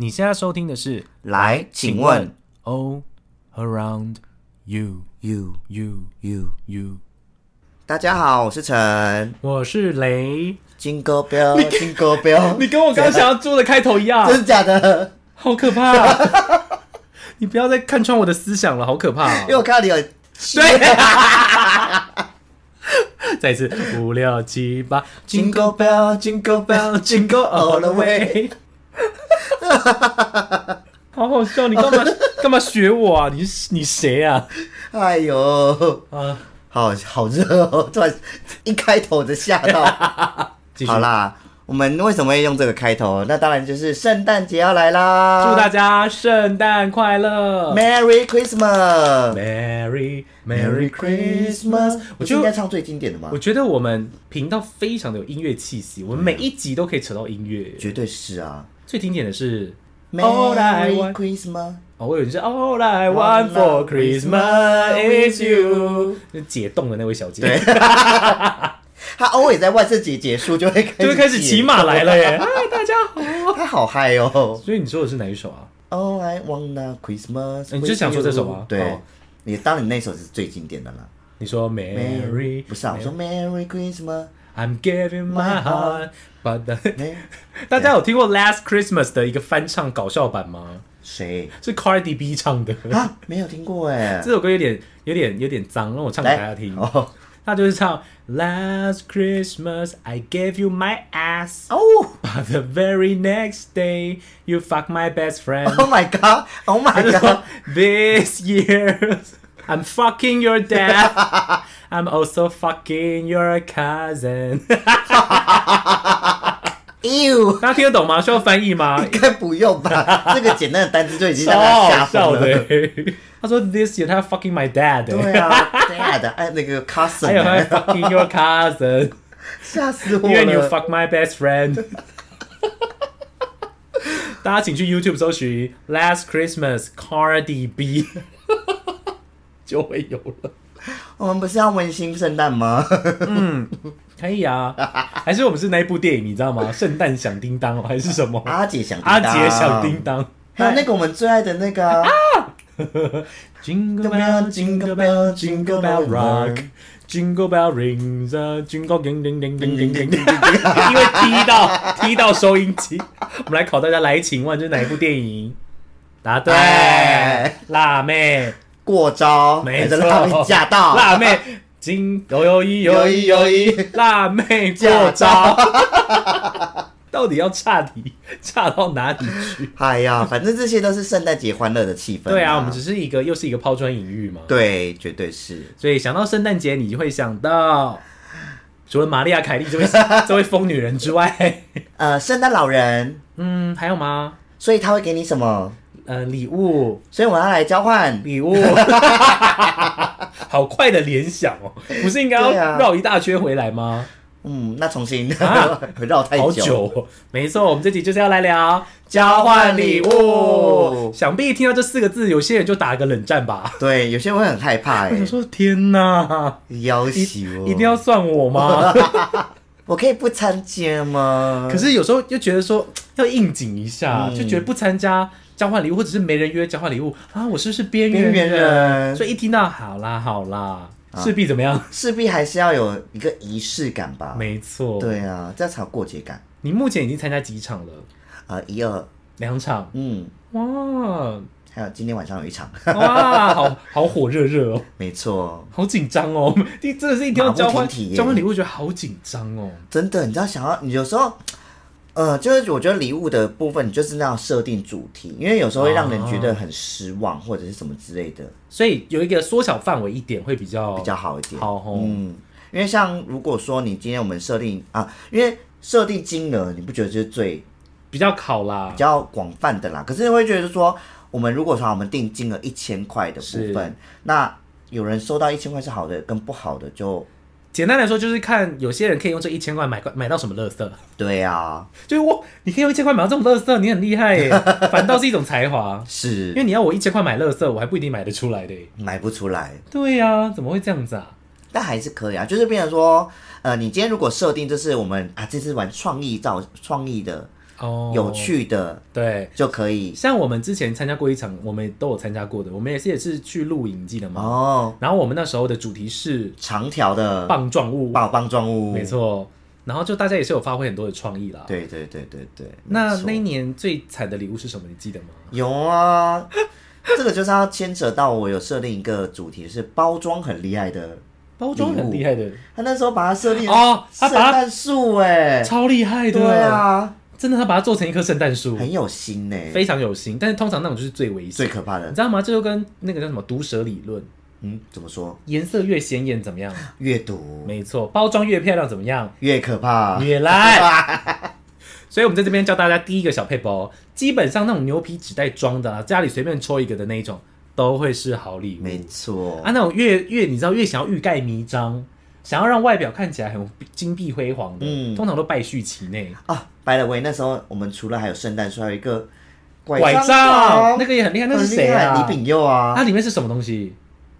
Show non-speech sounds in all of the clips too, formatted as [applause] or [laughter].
你现在收听的是《来，请问 All Around You you You you，You》，大家好，我是陈我是雷。金钩标，金钩标，[laughs] 你跟我刚刚想要做的开头一样真，的假的？好可怕、啊！[laughs] 你不要再看穿我的思想了，好可怕、哦！因为我看到你有对，[laughs] 再一次五六七八，，Jingle Bell，Jingle Bell，Jingle all the way。[laughs] 好好笑！你干嘛 [laughs] 干嘛学我啊？你是你谁啊？哎呦，啊，好好热哦！突然一开头就吓到。[laughs] 好啦，我们为什么会用这个开头？那当然就是圣诞节要来啦！祝大家圣诞快乐 Merry Christmas。，Merry Christmas。我我觉得，应该唱最经典的吗我？觉得我们频道非常的有音乐气息，我们每一集都可以扯到音乐。绝对是啊。最经典的是 All I Want Christmas。哦，我以为是 All I Want for Christmas is You，就解冻的那位小姐。对，[laughs] 他偶尔在万圣节结束就会开始，[laughs] 就会开始骑马来了耶！嗨，大家好，[laughs] 他好嗨哦。所以你说的是哪一首啊？All I Want a Christmas，、欸、你就想说这首吗？对，你当你那首是最经典的了。你说 Mary，不是啊，我说 Merry Christmas。I'm giving my heart, but the [laughs] 没[laughs] 大家有听过 Last Christmas 的一个翻唱搞笑版吗？谁是 Cardi B 唱的。啊？没有听过哎这。首歌有点有点有点脏，让我唱给大家听。哦他就是唱 Last Christmas I gave you my ass, 哦 but the very next day you fuck my best friend. ！Oh my god！Oh 他 my [laughs] 就说 god！ This year I'm fucking your dad. I'm also fucking your cousin. [laughs] ，You 大家听得懂吗？需要翻译吗？应该不用吧？这个简单的单词就已经超让他吓好笑疯的了。。他说 This [laughs] year 他 fucking my dad，对啊，Dad，哎，那个 cousin，还有他哎 fucking [laughs] your cousin，吓死我因为你了。 fuck my best friend。大家请去 YouTube 搜寻 Last Christmas Cardi B，就会有了。 我们不是要温馨圣诞吗？嗯，可以啊。[laughs] 还是我们是那一部电影，你知道吗？圣诞响叮当，还是什么？阿姐响阿姐响叮当，还有那个我们最爱的那个啊。[laughs] Jingle bell, jingle bell, jingle bell rock, jingle bell rings, jingle ding ding ding ding ding ding ding。[laughs] 因为踢到踢到收音机，我们来考大家来，请问这是哪一部电影？答对，辣妹。过招，没错，还是让你驾到，辣妹，金有有一有一有一，辣妹过招。到底要差题差到哪里去？哎呀，反正这些都是圣诞节欢乐的气氛。对啊，我们只是一个又是一个抛砖引玉嘛。对，绝对是。所以想到圣诞节，你就会想到除了玛利亚凯莉这位 [laughs] 这位疯女人之外，呃，圣诞老人，嗯，还有吗？所以他会给你什么？呃，礼物，所以我要来交换。礼物，[laughs] 好快的联想哦，不是应该对啊要绕一大圈回来吗？嗯，那重新啊 [laughs] 绕太好久、哦，没错，我们这集就是要来聊交换礼物。想必听到这四个字，有些人就打个冷战吧。对，有些人会很害怕哎 [laughs] 我想，说，天哪，要一求哦一定要算我吗？我可以不参加吗？可是有时候又觉得说要应景一下，嗯就觉得不参加交换礼物，或者是没人约交换礼物啊，我是不是边缘人所以一听到好啦好啦，啊势必怎么样？势必还是要有一个仪式感吧。没错，对啊，这样才有过节感。你目前已经参加几场了？呃，一二，两场，嗯，哇还有今天晚上有一场，哇，好好火热热哦，没错，好紧张哦！[laughs] 第真的是一定要交换马不停蹄耶交换礼物，觉得好紧张哦。真的，你知道想要你有时候。呃，就是我觉得礼物的部分，你就是那样设定主题，因为有时候会让人觉得很失望，或者是什么之类的，所以有一个缩小范围一点会比较比较好一点。好哦。嗯，因为像如果说你今天我们设定啊，因为设定金额，你不觉得就是最比较考啦比，较广泛的啦？可是会觉得说，我们如果说我们定金额一千块的部分，那有人收到一千块是好的，跟不好的就简单来说就是看有些人可以用这一千块买买到什么乐色。对啊，就是我，你可以用一千块买到这种乐色，你很厉害耶，[laughs] 反倒是一种才华。是因为你要我一千块买乐色，我还不一定买得出来的耶。买不出来。对呀、怎么会这样子啊？但还是可以啊，就是变成说，呃，你今天如果设定就是我们啊，这次玩创意造创意的，哦，有趣的对。就可以。像我们之前参加过一场，我们都有参加过的，我们也是也是去露营，记得吗？哦，然后我们那时候的主题是长条的棒状物，棒棒状物，没。错。然后就大家也是有发挥很多的创意啦。对对对对对。那那一年最惨的礼物是什么？你记得吗？有啊，[laughs] 这个就是要牵扯到我有设定一个主题，是包装很厉害的。包装很厉害的，他那时候把它设定哦他把它圣诞树哎，超厉害的。对，啊，真的，他把它做成一棵圣诞树，很有心呢，非常有心。但是通常那种就是最危险，最可怕的你知。道吗？这就跟那个叫什么毒蛇理论，嗯，怎么说？颜色越鲜艳怎么样？越毒没错，包装越漂亮怎么样？越可怕。越来。[laughs] 所以，我们在这边教大家第一个小配包，基本上那种牛皮纸袋装的、啊，家里随便抽一个的那一种，都会是好礼物。没错啊，，那种越越你知道越想要欲盖弥彰，想要让外表看起来很金碧辉煌的，嗯通常都败絮其内。啊，by the way，那时候我们除了还有圣诞树，还有一个拐杖杖那个也很厉害，那是谁啊？李炳佑啊，它里面是什么东西？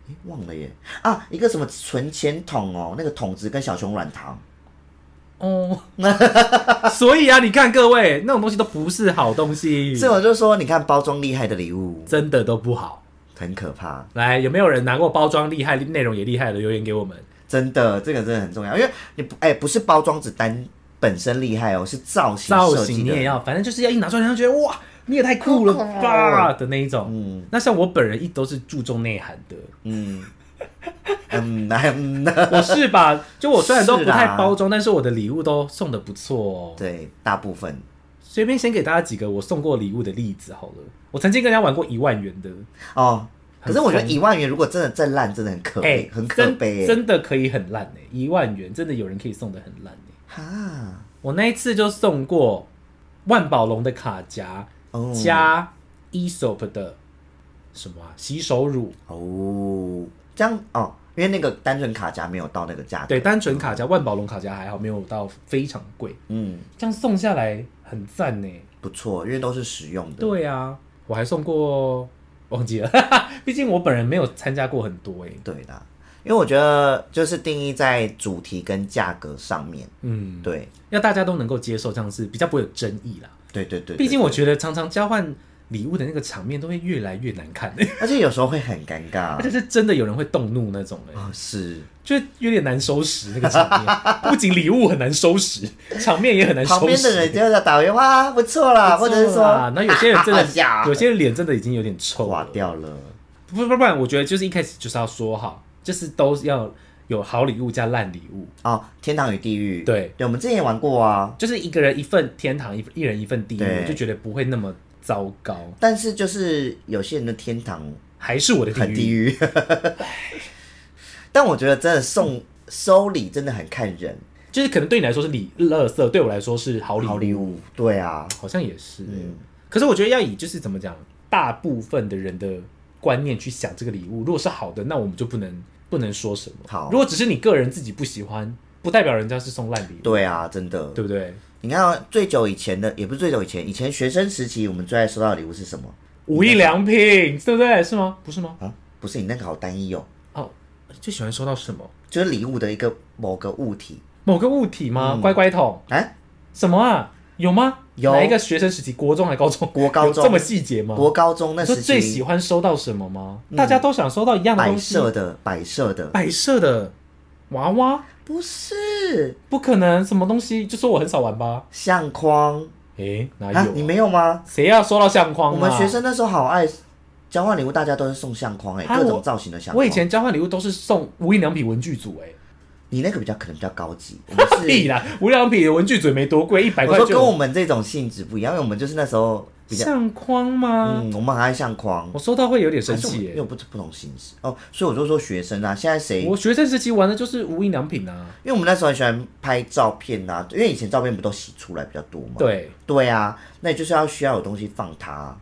诶忘了耶啊，一个什么存钱筒哦，那个筒子跟小熊软糖，哦，[laughs] 所以啊，你看各位，那种东西都不是好东西，所以我就说，你看包装厉害的礼物真的都不好。很可怕，来，有没有人拿过包装厉害、内容也厉害的留言给我们？真的，这个真的很重要，因为你不哎、不是包装纸单本身厉害哦，是造型造型你也要，反正就是要一拿出来，让人觉得哇，你也太酷了吧的那一种。嗯那像我本人一都是注重内涵的，嗯嗯嗯，[laughs] 我是吧？就我虽然都不太包装，但是我的礼物都送的不错哦。对，大部分随便先给大家几个我送过礼物的例子好了。我曾经跟人家玩过一万元的，哦。可是我觉得一万元如果真的再烂，真的很可悲，很可真悲。真的可以很烂哎、一万元真的有人可以送的很烂哎、哈。我那一次就送过万宝龙的卡夹、哦。加 Esop 的什么啊洗手乳，哦，这样哦，因为那个单纯卡夹没有到那个价格。对，单纯卡夹万宝龙卡夹还好，没有到非常贵，嗯，这样送下来很赞呢、不错，因为都是实用的。对啊，我还送过忘记了，[laughs] 毕竟我本人没有参加过很多哎、对的，因为我觉得就是定义在主题跟价格上面。嗯，对，要大家都能够接受，这样是比较不会有争议啦。对对对，毕竟我觉得常常交换礼物的那个场面都会越来越难看，[laughs] 而且有时候会很尴尬而且。是真的有人会动怒那种哎、哦，是就有点难收拾那个场面。[laughs] 不仅礼物很难收拾，场面也很难收拾。旁边的人就在打电话，不错啦，或者是说，啊，那有些人真的 [laughs] 有些人脸真的已经有点臭垮。掉了。不不不然，我觉得就是一开始就是要说好，就是都要有好礼物加烂礼物，哦，天堂与地狱，对，对，我们之前也玩过啊。就是一个人一份天堂，一一人一份地狱，就觉得不会那么糟糕。但是就是有些人的天堂还是我的地很地狱，但我觉得真的送收礼真的很看人，就是可能对你来说是礼乐色，对我来说是好礼好礼物，对啊，好像也是、可是我觉得要以就是怎么讲，大部分的人的观念去想这个礼物，如果是好的，那我们就不能不能说什么。好。如果只是你个人自己不喜欢，不代表人家是送烂礼物，对啊，真的。对不对？你看、哦、最久以前的，也不是最久以前，以前学生时期我们最爱收到的礼物是什么无印良品，对不对？是吗？不是吗？啊？不是你那个好单一哦，哦，最喜欢收到什么？就是礼物的一个某个物体。某个物体吗？乖乖桶？哎、什么啊？有吗？有哪一个学生时期？国中还高中？国高中有这么细节吗？国高中那时最喜期欢收到什么吗？大家都想收到一样的摆东西。设的摆设的，摆设的娃娃，不是不可能，什么东西？就说我很少玩吧？相框诶，哪有、啊？你没有吗？谁要收到相框、啊？我们学，生那时候好爱交换礼物，大家都是送相框哎、啊各种造型的相框。我以前交换礼物都是送无印良品文具组、诶，你那个比较可能比较高级，我们是。[laughs] 屁啦，无印良品的文具组也没多贵，一百块就我说跟我们这种性质不一样，因为我们就是那时候比较，相框吗？嗯，我们还爱相框，我收到会有点生气、诶。又不不同形式哦，所以我就说学生啊，现在谁？我学生时期玩的就是无印良品啊，因为我们那时候很喜欢拍照片啊，因为以前照片不都洗出来比较多嘛。对，对啊，那你就是要需要有东西放它。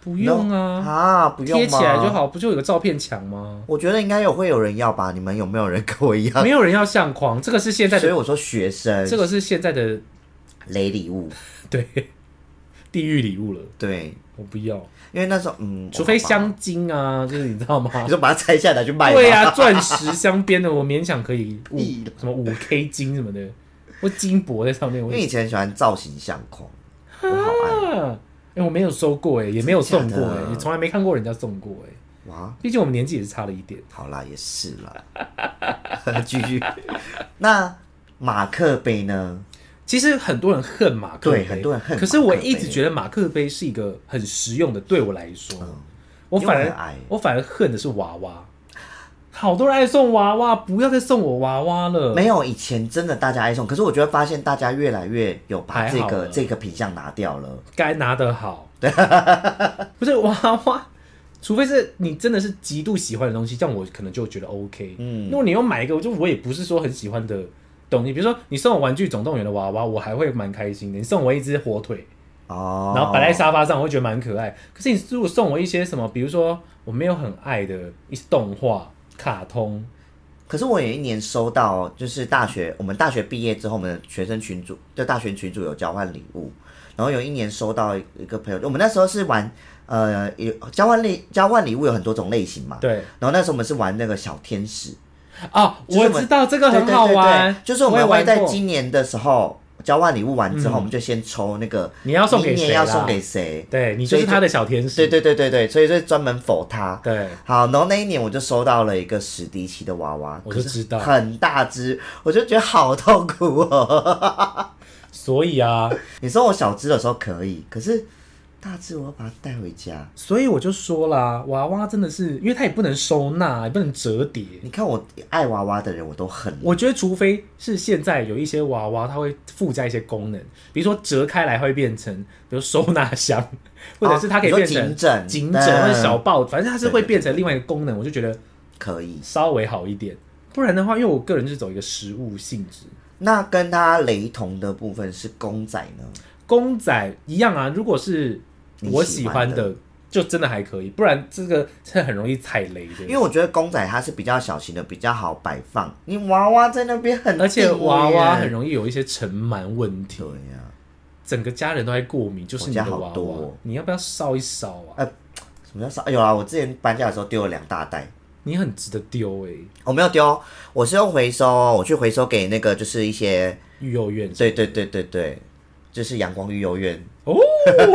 不用啊，啊，不用贴起来就。好，不就有个照片墙吗？我觉得应该有会有人要吧？你们有没有人跟我一样？没有人要相框，这个是现在的，所以我说学生这个是现在的雷礼物，[laughs] 对地狱礼物了，对，我不要，因为那时候嗯，除非好吧，香精啊，就是你知道吗？[laughs] 你说把它拆下来去卖吗，对呀、钻石镶边的我勉强可以五 [laughs] 什么五 K 金什么的，或金箔在上面，我因为以前喜欢造型相框，我好爱啊，哎、我没有收过哎，也没有送过哎，也从来没看过人家送过哎。哇！毕竟我们年纪也是差了一点。好啦，也是啦，[laughs] 继续。那马克杯呢？其实很多人恨马克杯，对很多人恨可是我一直觉得马克杯是一个很实用的，对我来说，我反而我反而恨的是娃娃。好多人爱送娃娃，不要再送我娃娃了。没有，以前真的大家爱送，可是我觉得发现大家越来越有把这个这个品相拿掉了。该拿的好。对，[laughs] 不是娃娃，除非是你真的是极度喜欢的东西，这样我可能就觉得 OK。嗯，如果你要买一个，我就我也不是说很喜欢的东西，比如说你送我《玩具总动员》的娃娃，我还会蛮开心的。你送我一只火腿，哦，然后摆在沙发上，我会觉得蛮可爱。可是你如果送我一些什么，比如说我没有很爱的一些动画、卡通，可是我有一年收到，就是大学我们大学毕业之后，我们的学生群组就大学群组有交换礼物，然后有一年收到一个朋友，我们那时候是玩呃有交换礼交换礼物有很多种类型嘛，对。然后那时候我们是玩那个小天使，哦，我知道这个很好玩对，就是我们会在今年的时候交换礼物完之后，我们就先抽那个你要送给明谁要送给谁，对你就是他的小天使，对对对对对，所以就专门否他。对。好，然后那一年我就收到了一个史迪奇的娃娃，我就知道。很大只，我就觉得好痛苦哦。[laughs] 所以啊，你说我小只的时候可以，可是大致我要把它带回家。所以我就说啦，娃娃真的是，因为它也不能收纳，也不能折叠。你看我爱娃娃的人，我都恨。我觉得，除非是现在有一些娃娃，它会附加一些功能，比如说折开来会变成，比如收纳箱，[laughs] 或者是它可以变成颈枕颈枕嗯或者小抱，反正它是会变成另外一个功能，我就觉得可以。稍微好一点。不然的话，因为我个人是走一个实物性质，那跟它雷同的部分是公仔呢？公仔一样啊。如果是我喜欢的就真的还可以，不然这个是很容易踩雷的。因为我觉得公仔它是比较小型的，比较好摆放。你娃娃在那边很，而且娃娃很容易有一些尘螨问题对，呀、整个家人都在过敏，就是你家好娃娃多哦，你要不要烧一烧啊？什么叫少？有啊，我之前搬家的时候丢了两大袋。你很值得丢哎、我没有丢，我是用回收，我去回收给那个就是一些，育幼院对对对对对，就是阳光育幼院。哦，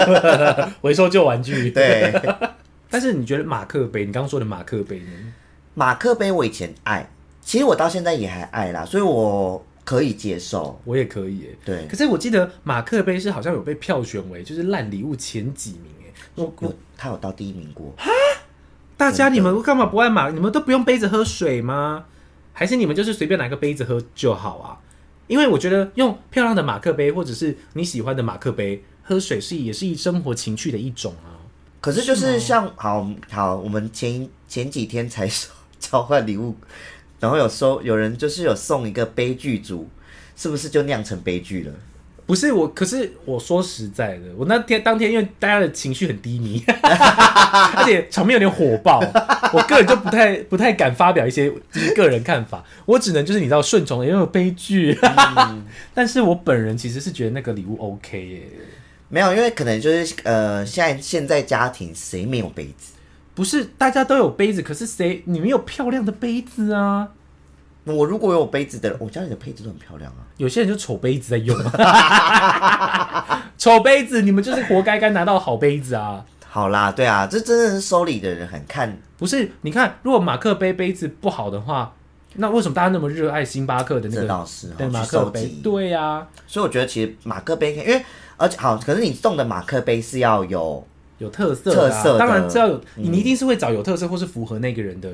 [laughs] 回收旧玩具。对，[laughs] 但是你觉得马克杯，你刚刚说的马克杯呢？马克杯我以前爱，其实我到现在也还爱啦，所以我可以接受。我也可以哎、对，可是我记得马克杯是好像有被票选为就是烂礼物前几名哎、我我有他有到第一名过，大家你们干嘛不爱马？你们都不用杯子喝水吗？还是你们就是随便拿个杯子喝就好啊？因为我觉得用漂亮的马克杯或者是你喜欢的马克杯喝水是也是一生活情趣的一种啊。可是就是像好好，我们前前几天才收交换礼物，然后有收有人就是有送一个悲剧组，是不是就酿成悲剧了？不是我，可是我说实在的，我那天当天因为大家的情绪很低迷，[laughs] 而且场面有点火爆，我个人就不太不太敢发表一些就是个人看法，我只能就是你知道顺从的，因为有悲剧。[laughs] 但是我本人其实是觉得那个礼物 OK 耶，没有，因为可能就是呃，现在现在家庭谁没有杯子？不是大家都有杯子，可是谁你没有漂亮的杯子啊？我如果有杯子的，我家里的杯子都很漂亮啊。有些人就丑杯子在用啊，[laughs] 丑杯子你们就是活该该拿到好杯子啊。好啦，对啊，这真的是收礼的人很看，不是，你看，如果马克杯杯子不好的话，那为什么大家那么热爱星巴克的那个老师对哦马克杯？对呀、啊，所以我觉得其实马克杯因为而且好，可是你送的马克杯是要有有特色特色的当然这要有，你一定是会找有特色或是符合那个人的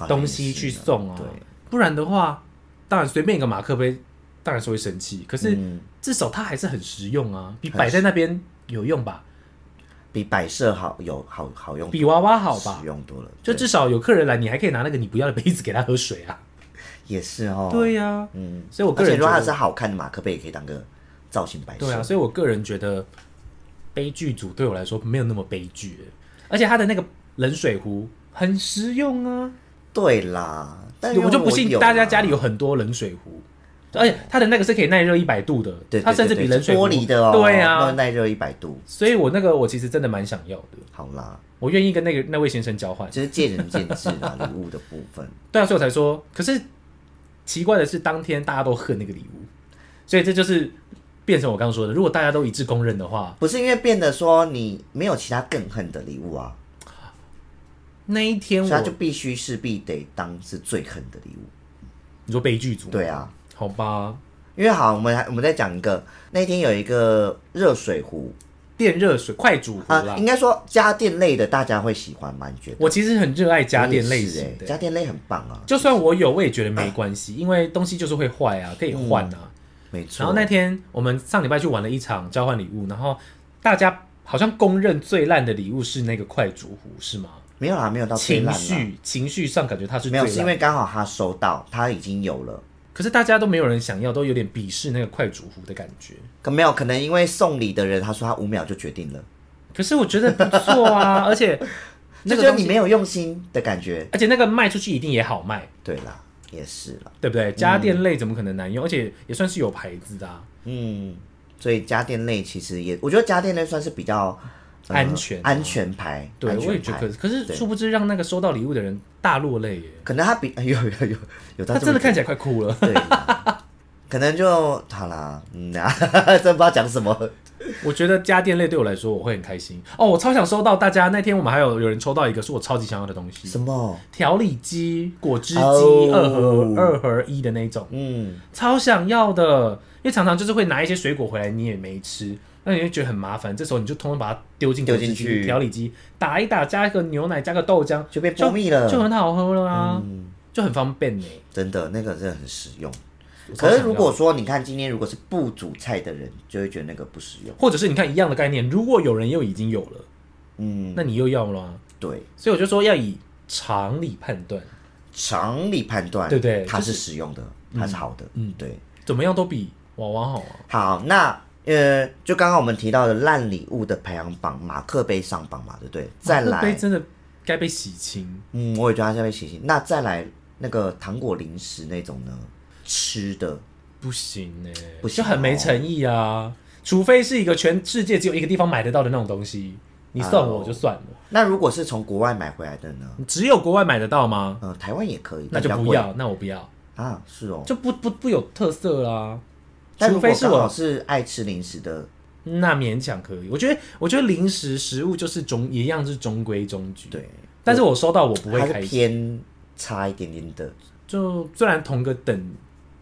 啊东西去送啊，对，不然的话，当然随便一个马克杯，当然是会生气。可是嗯至少它还是很实用啊，比摆在那边有用吧，比摆设好有好好用，比娃娃好吧实。用多了。就至少有客人来，你还可以拿那个你不要的杯子给他喝水啊。也是哦，对呀、嗯，所以我个人觉得它是好看的马克杯，也可以当个造型摆设。对啊，所以我个人觉得悲剧组对我来说没有那么悲剧，而且它的那个冷水壶很实用啊。对啦，我就不信大家家里有很多冷水壶，而且它的那个是可以耐热一百度的，它甚至比冷水壶玻璃的哦，对啊，耐热一百度。所以我那个我其实真的蛮想要的，好啦，我愿意跟那个那位先生交换。就是见仁见智啦，[laughs] 礼物的部分。对啊，所以我才说，可是奇怪的是，当天大家都恨那个礼物，所以这就是变成我刚刚说的，如果大家都一致公认的话，不是因为变得说你没有其他更恨的礼物啊，那一天我所以它就必须势必得当是最狠的礼物。你说悲剧组，对啊，好吧，因为好，我们还我们再讲一个，那天有一个热水壶电热水快煮壶啊、啦应。该说家电类的大家会喜欢吗？你觉得？我其实很热爱家电类型的，欸家电类很棒啊，就算我有，我也觉得没关系，因为东西就是会坏啊，可以换啊。没错。然后那天我们上礼拜去玩了一场交换礼物，然后大家好像公认最烂的礼物是那个快煮壶，是吗？没有啦，没有到最情烂啦，绪情绪上感觉他是没有，最，是因为刚好他收到，他已经有了。可是大家都没有人想要，都有点鄙视那个快煮壶的感觉。可没有，可能因为送礼的人他说他五秒就决定了，可是我觉得不错啊，[laughs] 而且那就觉得你没有用心的感觉。而且那个卖出去一定也好卖，对啦，也是啦，对不对？家电类怎么可能难用？而且也算是有牌子的、啊，嗯，所以家电类其实也，我觉得家电类算是比较、呃安全啊安全牌。对，我也觉得。可是殊不知让那个收到礼物的人大落泪耶，可能他比有有有有他他真的看起来快哭了。对，可能就好啦，嗯啊，真不知道讲什么。我觉得家电类对我来说我会很开心哦，我超想收到大家那天我们还有有人抽到一个是我超级想要的东西，什么？调理机、果汁机、哦二合二合一的那种，嗯，超想要的。因为常常就是会拿一些水果回来，你也没吃，那你就觉得很麻烦。这时候你就通通把它丢进丢进去调理机打一打，加一个牛奶，加个豆浆，就被蜂蜜了，就很好喝了啊，嗯，就很方便呢。真的那个真的很实用。可是如果说你看今天如果是不煮菜的人，就会觉得那个不实用。或者是你看一样的概念，如果有人又已经有了，嗯，那你又要了吗？对，所以我就说要以常理判断，常理判断，对对它是实用的，它是好的，嗯对。怎么样都比娃娃好啊。好，那呃，就刚刚我们提到的烂礼物的排行榜，马克杯上榜嘛，对不对？再克杯真的该被洗清。嗯，我也觉得它该被洗清。那再来那个糖果零食那种呢，吃的不行呢、不行就很没诚意啊！除非是一个全世界只有一个地方买得到的那种东西，你送我就算了。那如果是从国外买回来的呢？只有国外买得到吗？呃，台湾也可以，那就不要，那我不要，啊，是哦。就不不不有特色啦。除非是我，是爱吃零食的，那勉强可以。我觉得，我觉得零食食物就是中一样是中规中矩。，对，但是我收到我不会开心。偏差一点点的，就虽然同个等，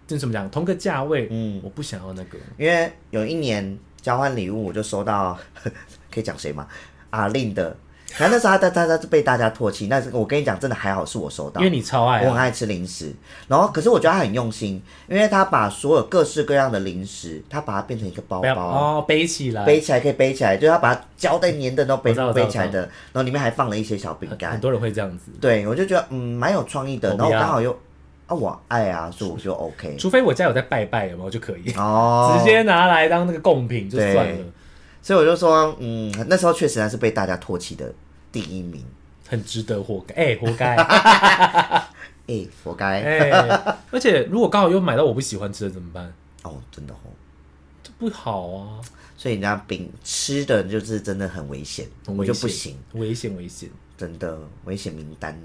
就怎么讲？同个价位，嗯，我不想要那个。因为有一年交换礼物，我就收到，[laughs] 可以讲谁吗？阿令的，然后那时候他他他他是被大家唾弃，那是我跟你讲，真的还好是我收到因，为你超爱、啊，我很爱吃零食，然后可是我觉得他很用心，因为他把所有各式各样的零食，他把它变成一个包包。哦，背起来，背起来可以背起来，就是他把它胶带粘的都背背起来的，然后里面还放了一些小饼干很。多人会这样子。对，我就觉得嗯蛮有创意的，然后刚好又啊我爱啊，所以我就 OK。除非我家有在拜拜，有没有就可以，哦，直接拿来当那个贡品就算了，所以我就说，嗯，那时候确实还是被大家唾弃的第一名，很值得，活该，哎、活该，[laughs] 哎、活该、哎、而且如果刚好又买到我不喜欢吃的怎么办？哦，真的哦。这不好啊，所以人家饼吃的就是真的很危险，我就不行，，危险危险，真的危险名单。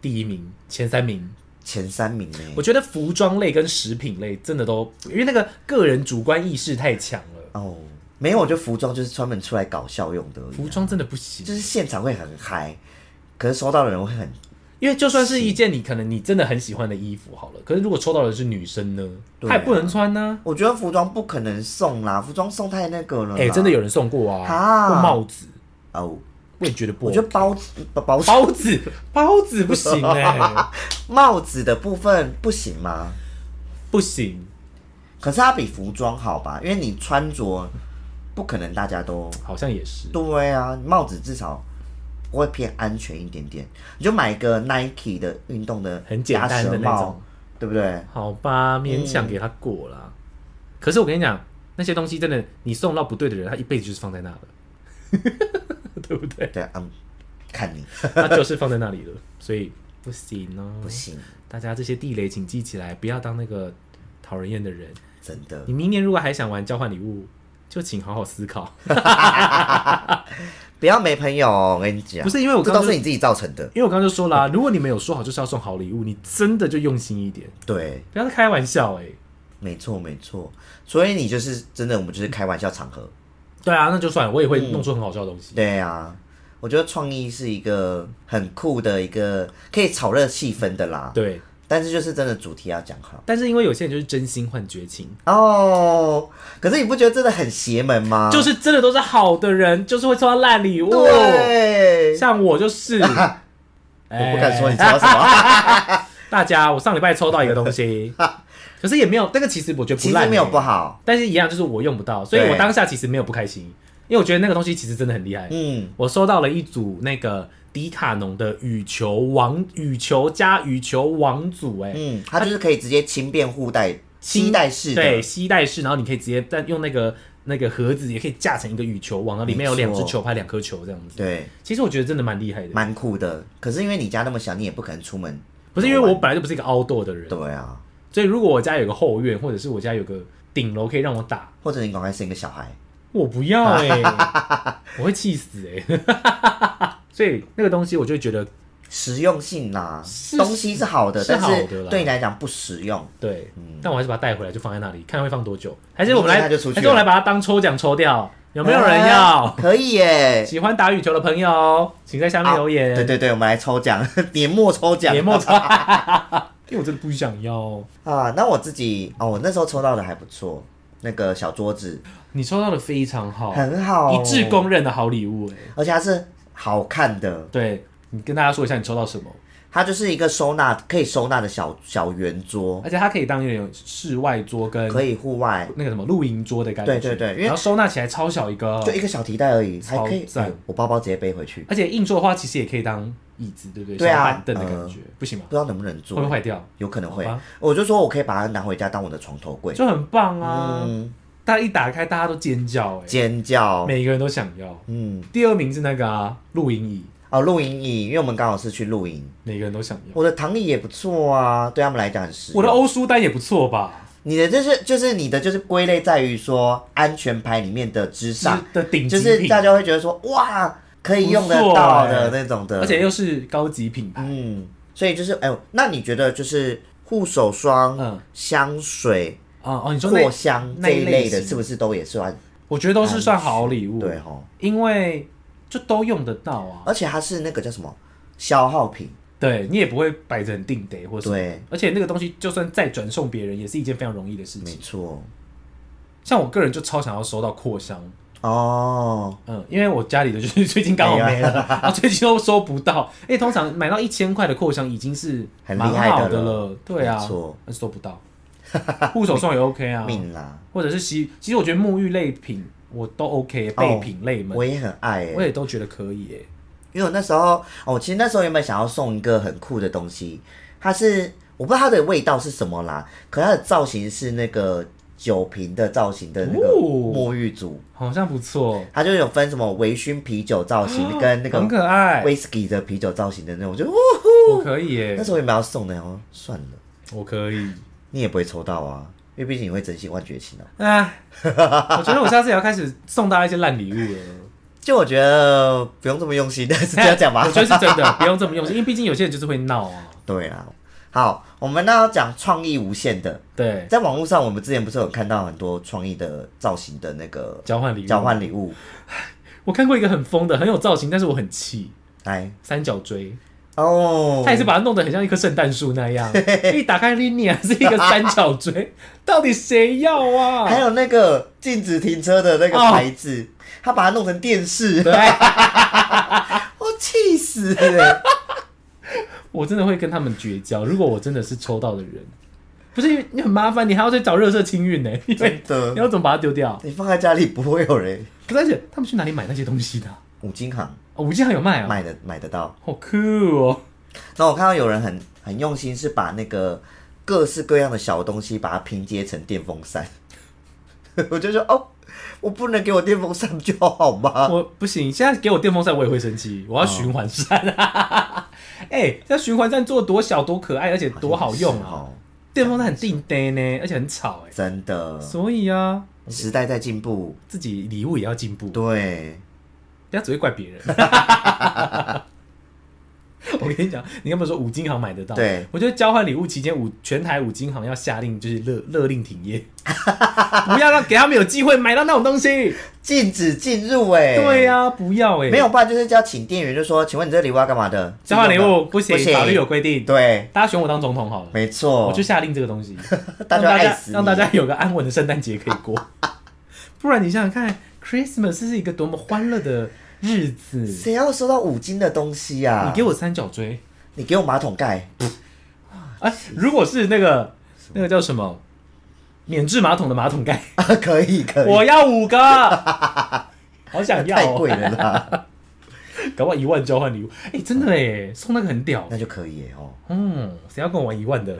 第一名，前三名，前三名呢。我觉得服装类跟食品类真的都，因为那个个人主观意识太强了，哦，没有，我觉得服装就是专门出来搞笑用的而已啊、服装真的不行。就是现场会很嗨，可是收到的人会很因为就算是一件你可能你真的很喜欢的衣服好了，可是如果抽到的是女生呢，对啊。她也不能穿呢、我觉得服装不可能送啦，服装送太那个了啦。哎、真的有人送过啊，啊或帽子，哦，我也觉得不我觉得包子包包包子？包子不行 [laughs] 哎、帽子的部分不行吗？不行，可是它比服装好吧？因为你穿着不可能大家都好像也是。对啊，帽子至少会偏安全一点点。你就买一个 Nike 的运动的很简单的帽那种，对不对？好吧，勉强给他过啦。可是我跟你讲，那些东西真的，你送到不对的人，他一辈子就是放在那了，[laughs] 对不对？对，嗯，看你 [laughs] 他就是放在那里了，所以不行哦。不行，大家这些地雷请记起来，不要当那个讨人厌的人。真的你明年如果还想玩交换礼物，就请好好思考。[laughs] 不要没朋友哦，我跟你讲，不是因为我这都是你自己造成的。因为我刚刚就说啦、如果你们有说好就是要送好礼物，你真的就用心一点，对，不要再开玩笑哎、没错没错，所以你就是真的，我们就是开玩笑场合。对啊，那就算了，我也会弄出很好笑的东西。对啊，我觉得创意是一个很酷的一个可以炒热气氛的啦。对，但是就是真的主题要讲好。但是因为有些人就是真心换绝情，哦。可是你不觉得真的很邪门吗？就是真的都是好的人，就是会抽到烂礼物。对，像我就是，我 [laughs] 我不敢说你知道什么，大家，我上礼拜抽到一个东西，[laughs] 可是也没有，那个其实我觉得不烂、其实没有不，好。但是一样就是我用不到，所以我当下其实没有不开心，因为我觉得那个东西其实真的很厉害。嗯，我收到了一组那个迪卡侬的羽球王羽球加羽球王组、哎、嗯，它就是可以直接轻便互带、期待式的，对，吸带式，然后你可以直接再用那个那个盒子，也可以架成一个羽球网，然后里面有两只球拍、两颗球这样子。对，其实我觉得真的蛮厉害的，蛮酷的。可是因为你家那么小，你也不可能出门。不是因为我本来就不是一个 outdoor 的人，对啊，所以如果我家有个后院，或者是我家有个顶楼可以让我打，或者你赶快生一个小孩。我不要哎、[laughs] 我会气死哎、[laughs] 所以那个东西我就会觉得实用性啦是，东西是好的，是但是好的啦对你来讲不实用。对，但我还是把它带回来，就放在那里，看会放多久。还是我们来，还是我来把它当抽奖抽掉？有没有人要？啊可以耶！喜欢打羽球的朋友，请在下面留言。对对对，我们来抽奖，[laughs] 年末抽奖。年末抽，因为我真的不想要。啊，那我自己哦，我那时候抽到的还不错，那个小桌子。你抽到的非常好，很好，一致公认的好礼物哎。而且它是好看的，对你跟大家说一下你抽到什么，它就是一个收纳可以收纳的小小圆桌，而且它可以当有点室外桌跟可以户外，那个什么露营桌的感觉。对对对因为然后收纳起来超小一个，就一个小提袋而已，还可以超赞哎我包包直接背回去，而且硬座的话其实也可以当椅子，对不对？对啊板凳的感觉，不行吗？不知道能不能会不会，坏掉？有可能会。我就说我可以把它拿回家当我的床头柜，就很棒啊！嗯，大家一打开，大家都尖叫哎，尖叫，每个人都想要。嗯，第二名是那个啊，露营椅，哦，露营椅，因为我们刚好是去露营，每个人都想要。我的躺椅也不错啊，对他们来讲很实用。我的欧舒丹也不错吧？你的就是就是你的就是归类在于说安全牌里面的之上，的顶就是大家会觉得说哇可以用得到欸的那种的，而且又是高级品牌。嗯，所以就是哎呦，那你觉得就是护手霜、嗯，香水、哦哦，你说那扩香那这一类的，是不是都也算我觉得都是算好礼物，对吼？因为就都用得到啊。而且它是那个叫什么消耗品，对你也不会摆着很定得或什么。对，而且那个东西就算再转送别人，也是一件非常容易的事情。没错。像我个人就超想要收到扩香，哦，嗯，因为我家里的就是 [laughs] 最近刚好没了，然后 [laughs] 最近都收不到。哎，通常买到一千块的扩香已经是蛮很厉害的好的了了，对啊没错，但是收不到。护手霜也 OK 啊，[laughs] 命啦，或者是洗，其实我觉得沐浴类品我都 OK，备品类们、我也很爱哎、我也都觉得可以耶。因为我那时候哦，其实那时候原本想要送一个很酷的东西，它是我不知道它的味道是什么啦，可它的造型是那个酒瓶的造型的那个哦沐浴组，好像不错，它就有分什么微醺啤酒造型 [gasps] 跟那个很可爱，whisky 的啤酒造型的那种，我就哦我可以耶。那，时候原本要送的，然后算了，我可以。你也不会抽到啊，因为毕竟你会真心换绝情啊。哎，我觉得我下次也要开始送大家一些烂礼物了。[laughs] 就我觉得不用这么用心，但是这样讲吧 [laughs] 我。觉得是真的，不用这么用心，因为毕竟有些人就是会闹啊。对啊，好，我们呢要讲创意无限的，对，在网络上，我们之前不是有看到很多创意的造型的那个交换礼物，交换礼物，我看过一个很疯的，很有造型，但是我很气。来三角锥，哦，他也是把它弄得很像一棵圣诞树那样，一打开 l i n 是一个三角锥，[laughs] 到底谁要啊？还有那个禁止停车的那个哦牌子，他把它弄成电视，对，[laughs] 我气死了。我真的会跟他们绝交。如果我真的是抽到的人，不是因为你很麻烦，你还要再找热色清运呢，[laughs] 因为真的，你要怎么把它丢掉？你放在家里不会有人。可是而且他们去哪里买那些东西的啊？五金行哦，五金行有卖啊，买的买得到。好酷哦！然后我看到有人很很用心，是把那个各式各样的小东西把它拼接成电风扇。[laughs] 我就说哦，我不能给我电风扇就好吗？我不行，现在给我电风扇我也会生气，我要循环扇。[laughs] 哎、这循环扇做多小多可爱，而且多好用啊！哦，电风扇很定呆呢，而且很吵哎，真的，所以啊，时代在进步，自己礼物也要进步，对，不要只会怪别人。我 [laughs] 我跟你讲，你刚不是说五金行买得到？对，我觉得交换礼物期间，五全台五金行要下令，就是勒勒令停业，[laughs] 不要让给他们有机会买到那种东西。禁止进入哎、对呀、不要哎、没有，办法就是叫请店员就说，请问你这个礼物要干嘛的？交换礼物不不行，法律有规定。对，大家选我当总统好了，没错，我就下令这个东西，[laughs] 大让大家让大家有个安稳的圣诞节可以过。不然你想想看，Christmas 是一个多么欢乐的日子。谁要收到五金的东西啊？你给我三角锥，你给我马桶盖，哎，如果是那个那个叫什么？免治马桶的马桶盖，[laughs] 啊，可以可以，我要五个，[laughs] 好想要、哦，太贵了啦，[laughs] 搞不好一万交换礼物，哎、真的哎，送那个很屌，那就可以耶哦。嗯，谁要跟我玩一万的？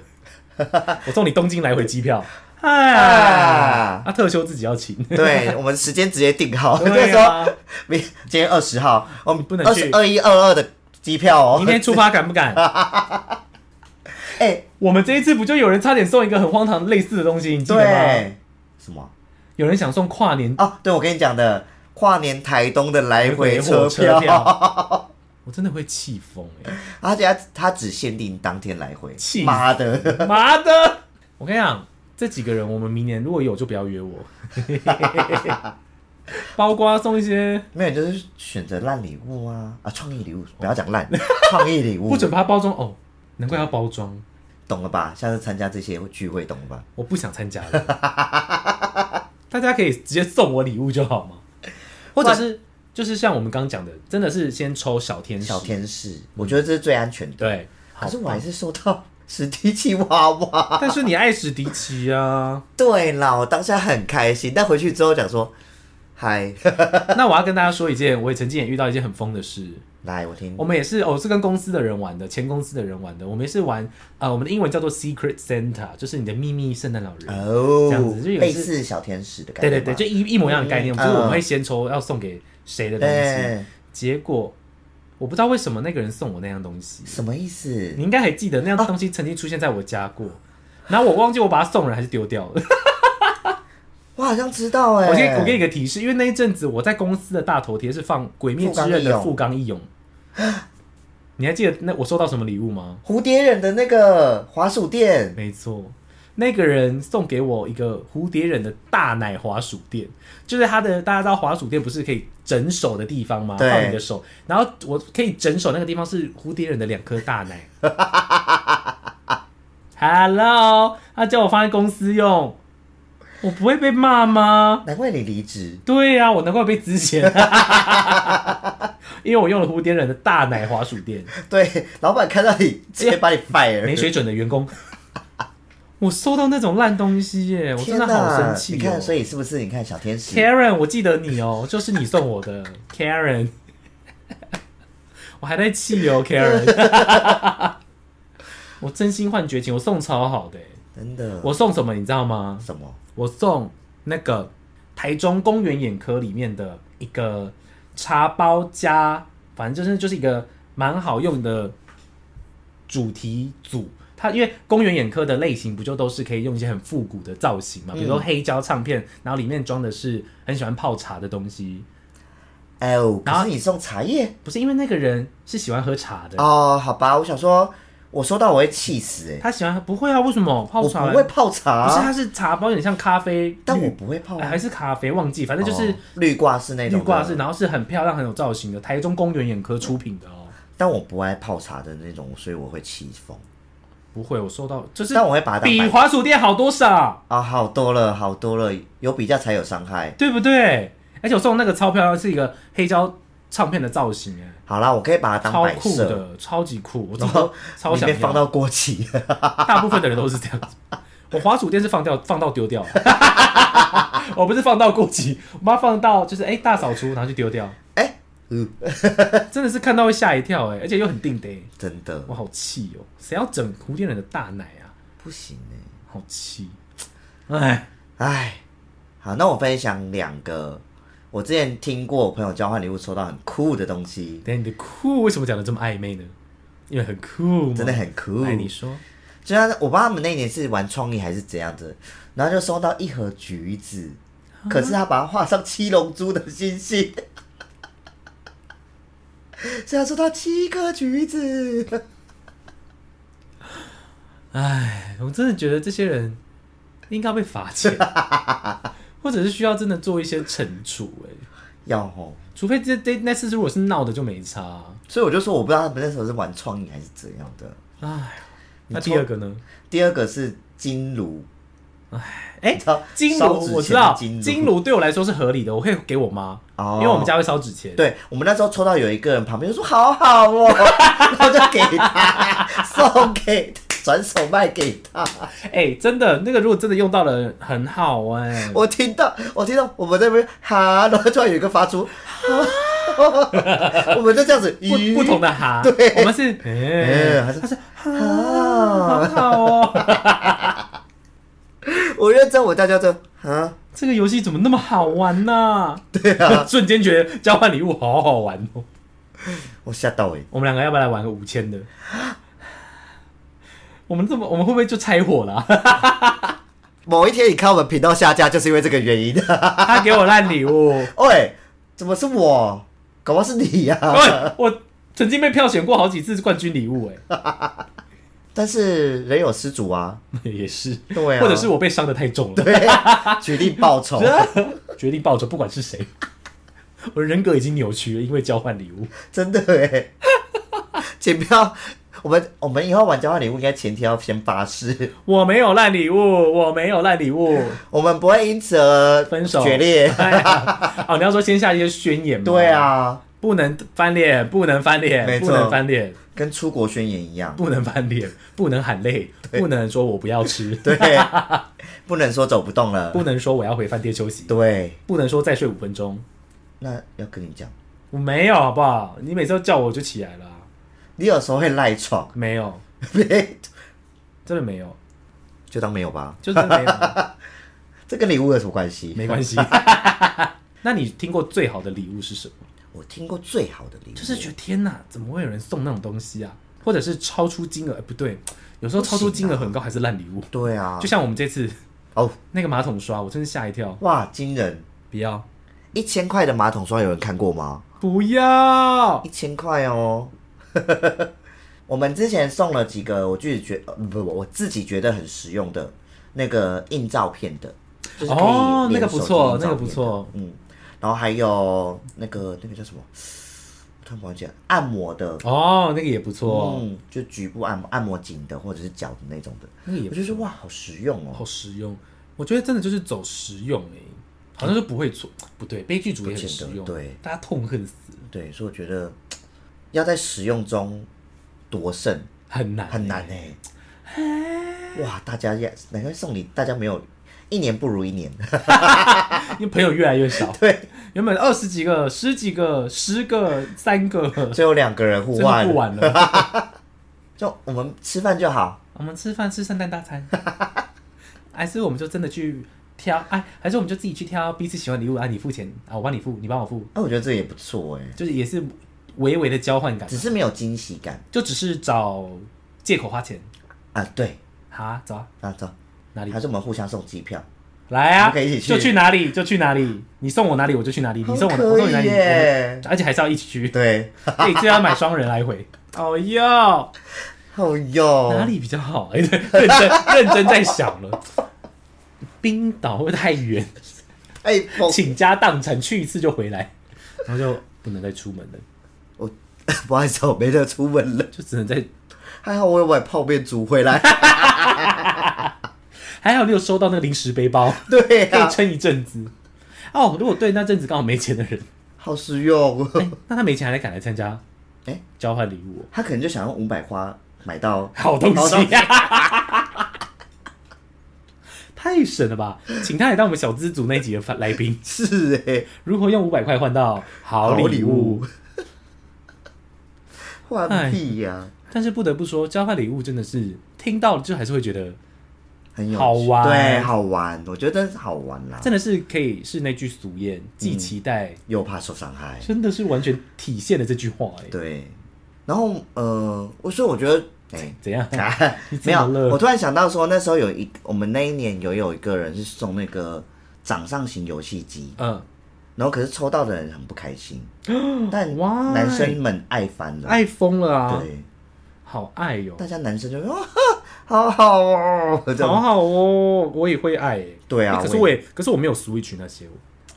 我送你东京来回机票，哎，[laughs] 啊啊，特休自己要请，[laughs] 对，我们时间直接定好，就对是说啊，明今天二十号，我们不能去二十二一二二的机票哦。明天出发敢不敢？[laughs] 哎，我们这一次不就有人差点送一个很荒唐类似的东西，你记得吗？对，什么？有人想送跨年哦，对，我跟你讲的，跨年台东的来回车票，我真的会气疯哎！而且他他只限定当天来回妈的，妈的！我跟你讲，这几个人我们明年如果有就不要约我，[laughs] 包括送一些没有就是选择烂礼物啊啊，创意礼物，不要讲烂，创意礼物 [laughs] 不准把它包装哦，难怪要包装，懂了吧？下次参加这些聚会懂了吧？我不想参加了。[laughs] 大家可以直接送我礼物就好吗？或者是就是像我们刚刚讲的，真的是先抽小天使，小天使，我觉得这是最安全的。对，可是我还是收到史迪奇娃娃。但是你爱史迪奇啊，[laughs] 对啦，我当下很开心，但回去之后讲说，嗨，[laughs] 那我要跟大家说一件，我也曾经也遇到一件很疯的事。来我听我。们也是，哦，是跟公司的人玩的，前公司的人玩的。我们也是玩，呃，我们的英文叫做 Secret Santa，就是你的秘密圣诞老人哦。这样哦子就，类次似小天使的感对对对，觉吗，就一一模一样的概念，嗯就是我们会先抽要送给谁的东西。对，结果我不知道为什么那个人送我那样东西，什么意思你？应该还记得那样东西曾经出现在我家过，然后我忘记我把它送人还是丢掉了。[laughs] 我好像知道哎、我先我给你个提示，因为那一阵子我在公司的大头贴是放《鬼灭之刃》的富冈义勇。你还记得那我收到什么礼物吗？蝴蝶忍的那个滑鼠垫，没错，那个人送给我一个蝴蝶忍的大奶滑鼠垫，就是他的大家知道滑鼠垫不是可以整手的地方吗？放你的手，然后我可以整手那个地方是蝴蝶忍的两颗大奶。[laughs] Hello，他叫我放在公司用，我不会被骂吗？难怪你离职。对呀、我难怪被资遣，[laughs] 因为我用了蝴蝶忍的大奶滑鼠垫。对，老板看到你直接把你 fire，没水准的员工。我收到那种烂东西耶，我真的好生气哦、你看，所以是不是？你看小天使，Karen，我记得你哦、[laughs] 就是你送我的 Karen，我还在气哦、[laughs] Karen，我真心换绝情，我送超好的耶，真的，我送什么你知道吗？什么？我送那个台中公园眼科里面的一个茶包加，反正就是就是一个蛮好用的主题组。它因为公园眼科的类型不就都是可以用一些很复古的造型嘛，比如说黑胶唱片，然后里面装的是很喜欢泡茶的东西。哎呦，然后可是你送茶叶不是因为那个人是喜欢喝茶的，哦？好吧，我想说，我收到我会气死哎、他喜欢不会啊？为什么泡我茶？不会泡茶，不是，它是茶包，有点像咖啡但我，不会泡啊，哎还是咖啡，忘记，反正就是哦绿挂式那种绿挂式，，然后是很漂亮、很有造型的，台中公园眼科出品的哦。但我不爱泡茶的那种，所以我会气疯。不会，我收到就是但我会把它当比白滑鼠垫好多少，啊，好多了，好多了，有比较才有伤害。对不对？而且我送的那个超漂亮，是一个黑胶唱片的造型，哎，好啦，我可以把它当超摆设，酷的，超级酷，我自己然后都超想放到过期。[laughs] 大部分的人都是这样子。我滑鼠垫是放掉，放到丢掉，[laughs] 我不是放到过期，我把它放到就是哎、大扫除，然后就丢掉。[laughs] 真的是看到会吓一跳哎，而且又很定的哎，真的。我好气哦！谁要整蝴蝶人的大奶啊？不行哎、好气！哎，哎，好，那我分享两个我之前听过我朋友交换礼物收到很酷的东西，等下你的酷为什么讲的这么暧昧呢？因为很酷，真的很酷。哎，你说。就像我爸他们那年是玩创意还是怎样子，然后就收到一盒橘子，可是他把它画上七龙珠的星星，现在收到七颗橘子，唉，我真的觉得这些人应该被罚钱，或者是需要真的做一些惩处、哎，要哦。除非这这那次如果是闹的就没差。所以我就说，我不知道他们那时候是玩创意还是怎样的。唉，那第二个呢？第二个是金炉，哎、金炉我知道，金金炉对我来说是合理的，我可以给我妈，哦。因为我们家会烧纸钱。对我们那时候抽到有一个人旁边就说好好哦，[laughs] 然后就给他送给他转手卖给他。哎、真的，那个如果真的用到了，很好哎、我听到我听到我们那边哈，然后突然有一个发出，我们就这样子 [laughs] 不不同的哈，对。我们是哎、哎还是他是哈，啊好好哦，我认真，我大家就啊，这个游戏怎么那么好玩呢、对啊，[laughs] 瞬间觉得交换礼物好好玩哦。我吓到哎、我们两个要不要来玩个五千的？[gasps] 我们这么，我们会不会就拆伙了啊、[laughs] 某一天你看我们频道下架，就是因为这个原因。[laughs] 他给我烂礼物，喂，怎么是我？搞不好是你呀、喂，我曾经被票选过好几次冠军礼物，哎，但是人有失主啊，[laughs] 也是，对啊，或者是我被伤的太重了，对，[laughs] 决定报仇，[laughs] 决定报仇，不管是谁，我的人格已经扭曲了，因为交换礼物。真的哎，请不要。我们我们以后玩交换礼物，应该前提要先发誓，我没有烂礼物，我没有烂礼物，我们不会因此而分手。决裂。哦，你要说先下一些宣言吗？对，啊，不能翻脸，不能翻脸，不能翻脸，跟出国宣言一样，不能翻脸，[laughs] 不能喊累，不能说我不要吃，[laughs] 对，不能说走不动了，不能说我要回饭店休息，对，不能说再睡五分钟。那要跟你讲，我没有，好不好？你每次都叫我就起来了。啊，你有时候会赖床，没有，[laughs] 真的没有，就当没有吧，就是没有，这跟礼物有什么关系？没关系。那你听过最好的礼物是什么？我听过最好的礼物，就是觉得天哪，怎么会有人送那种东西啊？或者是超出金额？哎，不对，有时候超出金额很高还是烂礼物。对啊，就像我们这次哦，那个马桶刷，我真是吓一跳。哇，惊人！不要，一千块的马桶刷有人看过吗？不要一，千块哦。[laughs] 我们之前送了几个，我自己觉呃不不，我自己觉得很实用的那个印照片的，就是哦那个不错那个不错嗯，然后还有那个那个叫什么？我突然忘记了，按摩的，哦，那个也不错，嗯，就局部按摩、按摩颈的或者是脚的那种的，那个也我就说哇，好实用哦。好实用。我觉得真的就是走实用诶、好像是不会错，不对，悲剧主义很实用，对，大家痛恨死，对，所以我觉得要在实用中夺胜很难、很难哎、哇，大家也难怪送礼，大家没有一年不如一年。[laughs] 因为朋友越来越少。[laughs] 对，原本二十几个、十几个、十个、三个，只有两个人互换不，玩了。[laughs] 就我们吃饭就好。我们吃饭吃圣诞大餐，还是我们就真的去挑？哎，还是我们就自己去挑彼此喜欢的礼物啊？你付钱啊，我帮你付，你帮我付，哎、我觉得这也不错哎、就是也是微微的交换感只，是没有惊喜感就只是找借口花钱。啊。对，好啊，走啊，啊走，哪里还？是我们互相送机票，来啊，可以一起去就去哪里就去哪里，你送我哪里我就去哪里，你送我我送你哪里，而且还是要一起去，对，[laughs] 哎，这要买双人来回。哦哟，哦哟，哪里比较好？[laughs] 哎，对，认真认真在想了。冰岛会不会太远，哎，我倾家荡产去一次就回来，然后就不能再出门了，我 [laughs] 不好意思，我没得出门了。就只能在。还好我有买泡面煮回来。还好你有收到那个零食背包，对啊，可以撑一阵子。哦，如果对那阵子刚好没钱的人，好实用。哎，那他没钱还来赶来参加，哎？交换礼物哦，他可能就想用五百花买到好东西。呀、[laughs] 太神了吧！请他来当我们小资组那一集的来宾，是哎、如何用五百块换到好礼物。礼物？换屁呀、但是不得不说，交换礼物真的是听到了就还是会觉得，很有好玩。对，好玩，我觉得是好玩啦，真的是可以是那句俗谚，既期待，又怕受伤害。真的是完全体现了这句话、哎，对，然后呃，我所以我觉得，哎、怎样？[laughs] 你没有我突然想到说，那时候有一我们那一年有有一个人是送那个掌上型游戏机，嗯，然后可是抽到的人很不开心，[gasps] 但？男生们爱翻了，爱疯了啊，对，好爱哟、大家男生就说哦，[laughs] 好好哦，[laughs] 这样。好好哦，我也会爱耶、对啊欸可是我也，可是我没有 Switch 那些，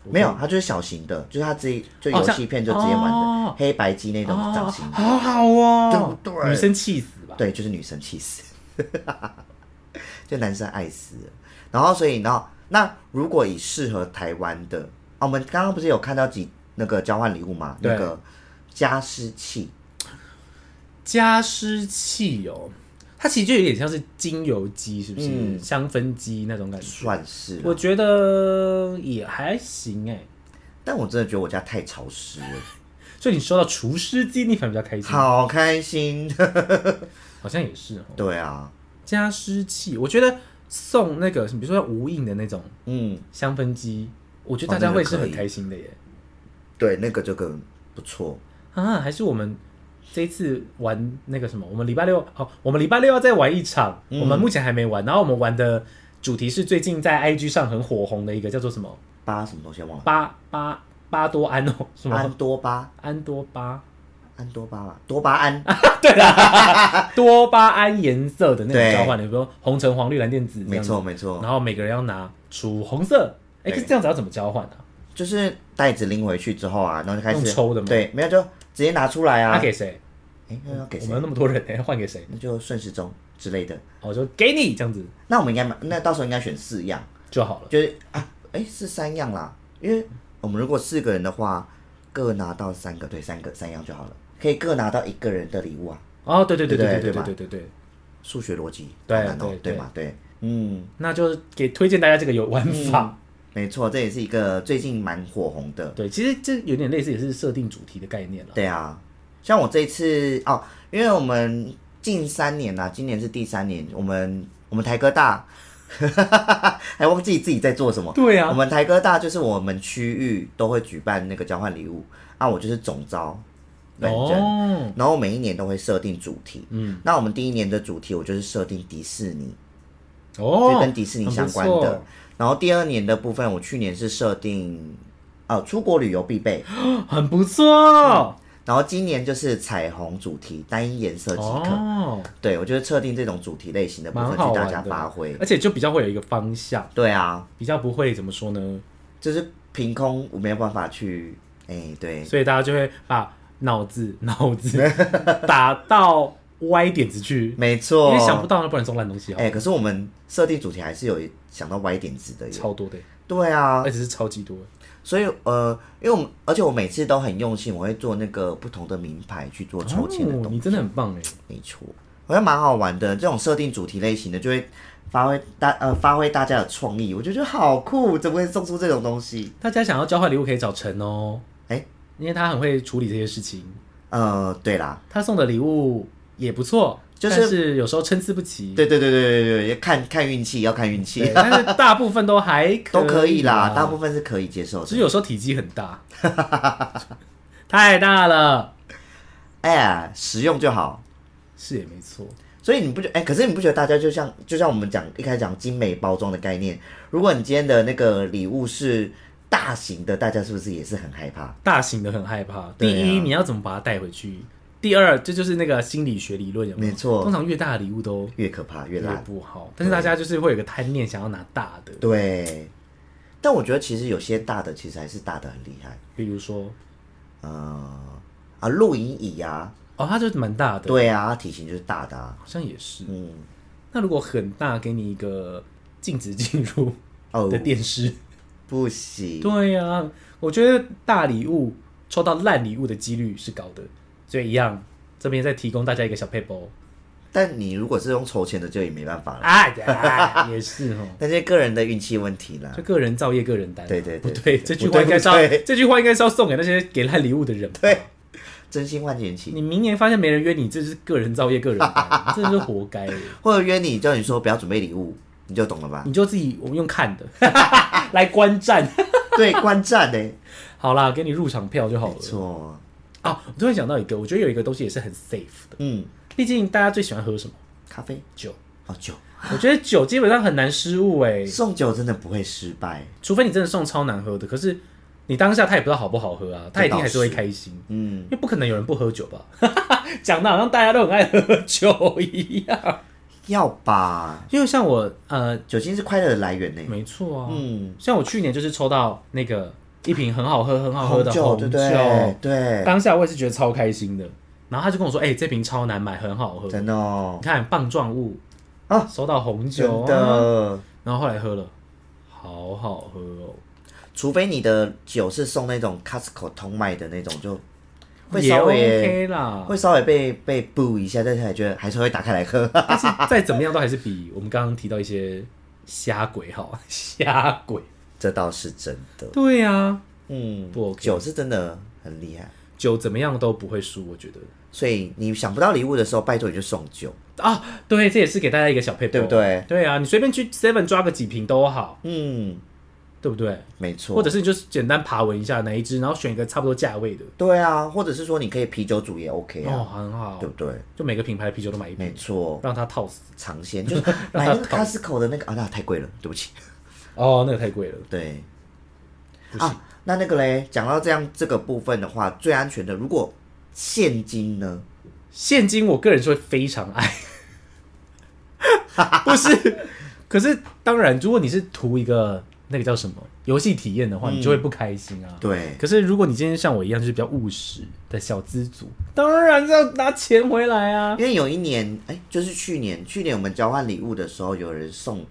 我没有，它就是小型的，就是它自己就游戏片就直接玩的，哦。黑白机那种掌哦型，好好哦，对不对。女生气死吧？对，就是女生气死，[laughs] 就男生爱死了。然后所以，然后那如果以适合台湾的，啊，我们刚刚不是有看到几那个交换礼物嘛？对。那个加湿器，加湿器哦，它其实就有点像是精油机，是不是？嗯香氛机那种感觉。算是啦，我觉得也还行哎，但我真的觉得我家太潮湿了，[laughs] 所以你收到除湿机，你反而比较开心。好开心。[laughs] 好像也是哦。对啊，加湿器，我觉得送那个，比如说无印的那种嗯，香氛机，我觉得哦大家会是很开心的耶。对，那个就更不错。啊，还是我们这一次玩那个什么，我们礼拜六哦，我们礼拜六要再玩一场，嗯。我们目前还没玩。然后我们玩的主题是最近在 IG 上很火红的一个叫做什么？巴什么东西忘了？巴巴巴多安哦，什安么多巴，安多巴。安多巴吧，多巴胺。[laughs] [laughs] 多巴胺颜色的那种交换，比如说红橙黄绿蓝靛紫，没错，。没错，然后每个人要拿出红色，哎，可是这样子要怎么交换啊？就是袋子拎回去之后啊，然后就开始用抽的嘛对，没有就直接拿出来啊。他给谁？哎，那要给谁我们？那么多人，哎，换给谁？那就顺时钟之类的。我就给你这样子那我们应该买，那到时候应该选四样，就好了。就是啊，哎，是三样啦，因为我们如果四个人的话，各拿到三个，对，三个三样就好了，可以各拿到一个人的礼物啊。哦，对对对对对对对对对吧对对对。数学逻辑，对难哦对对对嘛，对，嗯，那就是给推荐大家这个有玩法。没错，这也是一个最近蛮火红的。对，其实这有点类似，也是设定主题的概念了。对啊，像我这一次哦，因为我们近三年啦、今年是第三年，我们我们台科大 [laughs] 还忘记自己在做什么。对啊我们台科大就是我们区域都会举办那个交换礼物啊，我就是总招本人，哦，然后每一年都会设定主题。嗯，那我们第一年的主题我就是设定迪士尼，哦，就跟迪士尼相关的。然后第二年的部分，我去年是设定呃出国旅游必备，[gasps] 很不错。然后今年就是彩虹主题，单一颜色即可。哦，对，我觉得设定这种主题类型的部分去大家发挥。而且就比较会有一个方向，对啊，比较不会怎么说呢？就是凭空我没有办法去，哎、对，所以大家就会把脑子脑子 [laughs] 打到歪点子去，没错。因为想不到，那不然送烂东西好哎、，可是我们设定主题还是有想到歪点子的耶。超多的，对啊而，且是超级多。所以呃，因为我们而且我每次都很用心，我会做那个不同的名牌去做抽签的哦，动作。你真的很棒哎。没错，我觉得蛮好玩的。这种设定主题类型的，就会发挥大呃发挥大家的创意，我就觉得好酷，怎么会送出这种东西？大家想要交换礼物可以找陈哦，哎因为他很会处理这些事情。呃，对啦，他送的礼物也不错，就是有时候参差不齐。对对对对对对，看看运气，要看运气，，但是大部分都还可都可以啦，大部分分是可以接受的。只是有时候体积很大，[laughs] 太大了，哎呀，实用就好。是也没错。所以你不觉哎、可是你不觉得大家就像就像我们讲一开始讲精美包装的概念，如果你今天的那个礼物是大型的，大家是不是也是很害怕？大型的很害怕。第一，你要怎么把它带回去？第二，这就是那个心理学理论，有没有？没错通常越大的礼物都越可怕越越烂。不好，但是大家就是会有个贪念，想要拿大的，对，但我觉得其实有些大的其实还是大的很厉害。比如说，呃啊，露营椅啊，哦，它就是蛮大的，对啊，它体型就是大的啊。好像也是。嗯，那如果很大，给你一个禁止进入哦的，电视，不行。对呀、我觉得大礼物抽到烂礼物的几率是高的，所以一样，这边再提供大家一个小配包但你如果是用筹钱的，就也没办法了。啊呀，也是哦。[laughs] 那些个人的运气问题啦就。个人造业，个人担。对对对不对，对这句话应该是要这句话应该是要送给那些给他礼物的人吧。对，真心换钱期，你明年发现没人约你，这是个人造业，个人担，[laughs] 真的是活该。或者约你叫你说不要准备礼物，你就懂了吧？你就自己我们用看的 [laughs] 来观战。对，观战呢，好啦，给你入场票就好没了。错，啊，我突然想到一个，我觉得有一个东西也是很 safe 的，嗯，毕竟大家最喜欢喝什么？咖啡。酒。哦酒，我觉得酒基本上很难失误哎，送酒真的不会失败，除非你真的送超难喝的。可是你当下他也不知道好不好喝啊，他一定还是会开心，嗯，因为不可能有人不喝酒吧？[laughs] 讲的好像大家都很爱喝酒一样。要吧，因为像我，呃，酒精是快乐的来源呢。没错啊，嗯，像我去年就是抽到那个一瓶很好喝、很好喝的酒，红对不对？对，当下我也是觉得超开心的。然后他就跟我说：“哎、这瓶超难买，很好喝。真的哦你，看棒状物啊收到红真酒、啊，的。然后后来喝了，好好喝哦，除非你的酒是送那种 Costco 通卖的那种，就会稍微 OK 啦。会稍微被被布一下，但是还觉得还是会打开来喝。[laughs] 但是再怎么样都还是比我们刚刚提到一些虾鬼好，虾鬼。这倒是真的。对呀、啊，嗯，不 OK 酒是真的很厉害，酒怎么样都不会输，我觉得。所以你想不到礼物的时候，拜托你就送酒。啊，对，这也是给大家一个小配对不对？对啊，你随便去 Seven 抓个几瓶都好，嗯，对不对？没错。或者是你就是简单爬文一下哪一支，然后选一个差不多价位的，对啊，或者是说你可以啤酒组也 OK 哦，啊，很好对，不对？就每个品牌的啤酒都买一瓶没瓶，错，让它套死。尝鲜 [laughs] 就是买那个 Costco 的那个啊，那太贵了，对不起。哦，那个太贵了，对。啊，那那个嘞，讲到这样这个部分的话，最安全的，如果现金呢？现金我个人是会非常爱，[laughs] 不是？可是当然，如果你是图一个那个叫什么游戏体验的话，嗯你就会不开心啊。对，可是如果你今天像我一样，就是比较务实的小资族，当然是要拿钱回来啊。因为有一年，哎、就是去年，去年我们交换礼物的时候，有人送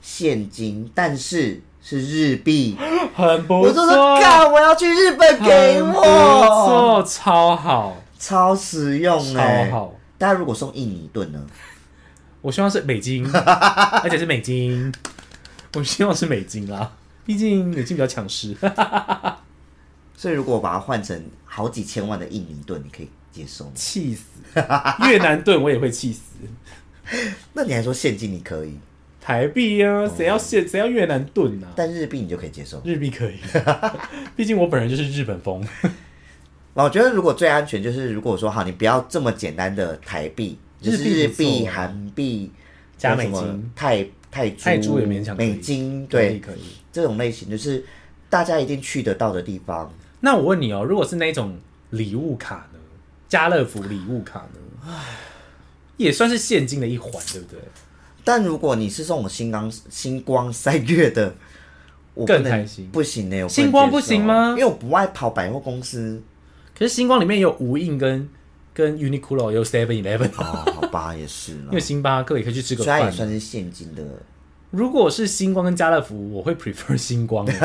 现金，但是是日币，很不我就说，错，干，我要去日本给我，错，超好，超实用超哎、好。大家如果送印尼盾呢？我希望是美金，[laughs] 而且是美金。我希望是美金啦，毕竟美金比较强势。[laughs] 所以如果我把它换成好几千万的印尼盾，你可以接受吗？气死！越南盾我也会气死。[laughs] 那你还说现金你可以，台币啊，谁要现谁要越南盾啊？但日币你就可以接受。日币可以，[laughs] 毕竟我本人就是日本风。[laughs] 我觉得如果最安全就是，如果说好，你不要这么简单的台币，就是日日币韩币加美金泰泰铢、泰铢也勉强美金，对可以。这种类型，就是大家一定去得到的地方。那我问你哦，如果是那种礼物卡呢？家乐福礼物卡呢？也算是现金的一环，对不对？但如果你是送我星光星光三月的，我更开心。不行呢、我星光不行吗？因为我不爱跑百货公司。可是星光里面有无印跟跟 Uniqlo，也有 Seven Eleven，哦，好吧，也是因了为，星巴克也可以去吃个虽然也饭。算是现金的。如果是星光跟家乐福，我会 prefer 星光，[laughs]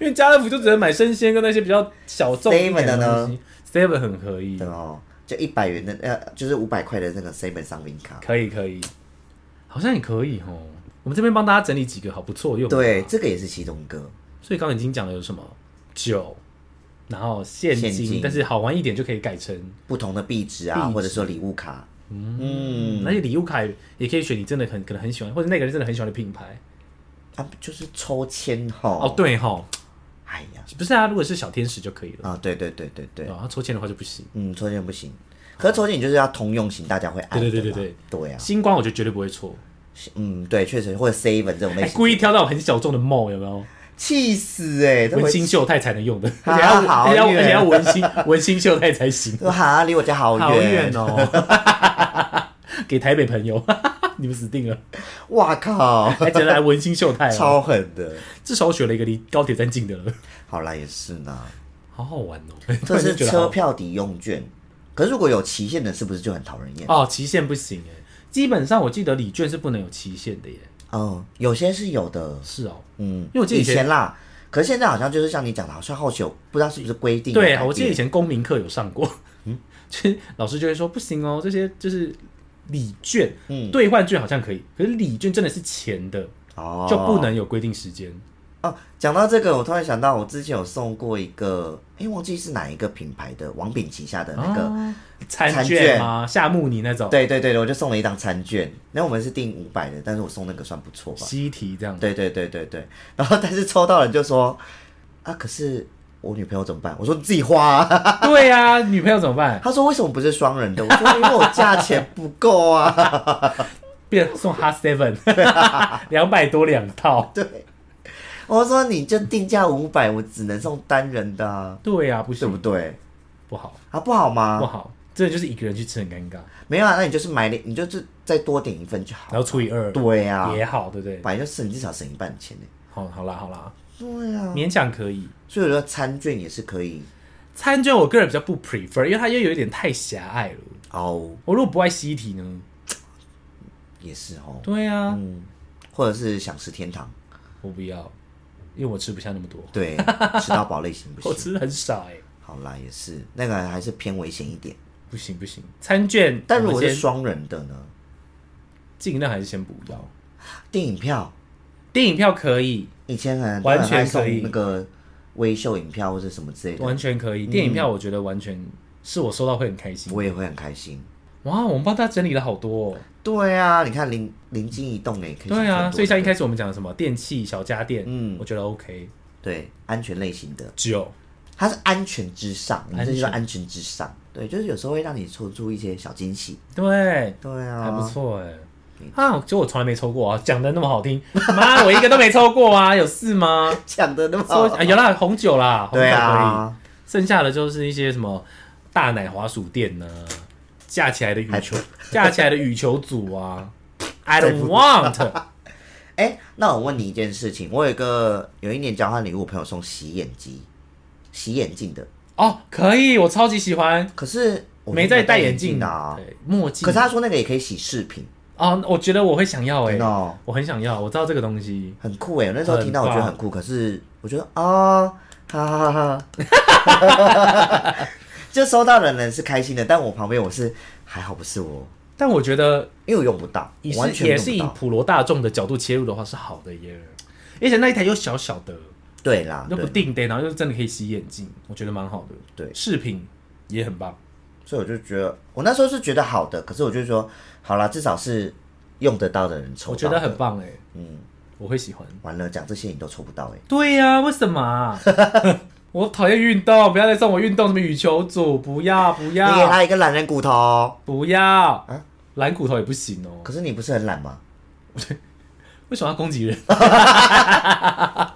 因为家乐福就只能买生鲜跟那些比较小众一点的东西。Seven 很可以对，哦，就一百元的呃，就是五百块的那个 seven 商品卡。可以可以，好像也可以哦。我们这边帮大家整理几个好不错用的。对，，这个也是其中一个。所以刚刚已经讲了有什么酒，然后现金，现金但是好玩一点就可以改成，不同的币值啊，或者说礼物卡。嗯，而且礼物卡也可以选你真的很可能很喜欢，或者那个人真的很喜欢的品牌。啊，就是抽签哈。哦，，对哈，哎呀，不是啊，如果是小天使就可以了。啊，对对对对对，对啊，抽签的话就不行。嗯，抽签不行。可是抽签你就是要通用型，大家会爱的嘛。对对对对对啊，星光我觉得绝对不会错，嗯，对，确实或者 seven 这种类哎，型，故意挑那种很小众的梦，有没有？气死哎，文心秀泰才能用的，啊而且要好而且要远而且要文心文心秀泰才行，[laughs] 说哈，离我家好远。哦。[laughs] 给台北朋友，你们死定了！哇靠，还觉得来文心秀泰哦，超狠的。至少我选了一个离高铁站近的了，好啦，也是呢，好好玩哦。这是 [laughs] 车票抵用券。可是如果有期限的，是不是就很讨人厌？哦，期限不行哎，基本上我记得礼券是不能有期限的耶。哦，有些是有的，是哦，嗯，因为我记得以以前前啦，可是现在好像就是像你讲的，好像后期有不知道是不是规定对，变。我记得以前公民课有上过，嗯，就是老师就会说不行哦，这些就是礼券，嗯兑换券好像可以，可是礼券真的是钱的，哦就不能有规定时间。哦。讲到这个，我突然想到，我之前有送过一个，哎，忘记是哪一个品牌的王品旗下的那个，哦餐餐券吗？夏目尼那种对对对，我就送了一张餐券。那我们是订五百的，但是我送那个算不错吧？西提这样。对对对对对。然后但是抽到人就说啊，可是我女朋友怎么办？我说你自己花、啊。[laughs] 对呀、女朋友怎么办？他说为什么不是双人的？我说因为我价钱不够啊。变送哈 seven，[laughs] 两百多两套。对，我说你就定价五百，我只能送单人的、啊，对呀、不对不行，对？不好，啊，不好吗不吗？好，这就是一个人去吃很尴尬，没有啊，那你就是买你就是再多点一份就好然。后除以二对啊，也好，对不对？反正就是你至少省一半钱呢。好，好啦，好啦，对啊，勉强可以。所以我觉得餐券也是可以餐券我个人比较不 prefer，因为它又有一点太狭隘了。哦，我如果不爱西体呢？也是哦，对啊，嗯，或者是想吃天堂，我不要，因为我吃不下那么多，对，[laughs] 吃到饱类型不行我。吃的很少哎、好啦，也是那个还是偏危险一点。不行不行。餐券，但如果是双人的呢？尽量还是先不要。电影票电影票可以，以前很完全可以那个微秀影票或者什么之类的，完全可以。电影票我觉得完全是我收到会很开心。我也会很开心。哇，我们帮大家整理了好多、哦。对啊，你看灵灵机一动哎，可以对啊，所以像一开始我们讲的什么电器小家电，嗯我觉得 OK。对安全类型的，九，它是安全之上，你安全这就是安全之上。对，就是有时候会让你抽出一些小惊喜。对，对啊，还不错哎。啊，就我从来没抽过啊，讲的那么好听，[laughs] 妈，我一个都没抽过啊，有事吗？讲的那么好，说啊有啦，红酒啦，红酒可对以，啊，剩下的就是一些什么大奶滑鼠垫呢、架起来的羽球，[laughs] 架起来的羽球组啊，[laughs] I don't want。哎、那我问你一件事情，我有一个有一年交换礼物，朋友送洗眼机、洗眼镜的，哦，可以，我超级喜欢，可是我没在戴眼眼镜的啊。对，墨镜。可是他说那个也可以洗饰品，哦，我觉得我会想要哎、真的哦我很想要，我知道这个东西。很酷哎！我那时候听到我觉得很酷，可是我觉得啊，哈哈哈哈，[laughs] 就收到的人是开心的，但我旁边我是还好不是我，但我觉得因为我用不到，完全是也是以不到。普罗大众的角度切入的话是好的耶，而且那一台又小小的，对啦，又不对，定的，然后又真的可以洗眼镜，我觉得蛮好的。对饰品也很棒。所以我就觉得我那时候是觉得好的，可是我就说好啦，至少是用得到的人抽到。我觉得很棒哎，嗯，我会喜欢。完了讲这些你都抽不到哎，对呀、为什么啊、[laughs] 我讨厌运动，不要再送我运动什么羽球组，不要不要你给他一个懒人骨头，不要啊，懒骨头也不行哦。可是你不是很懒吗？[laughs] 为什么要攻击人？[laughs] 大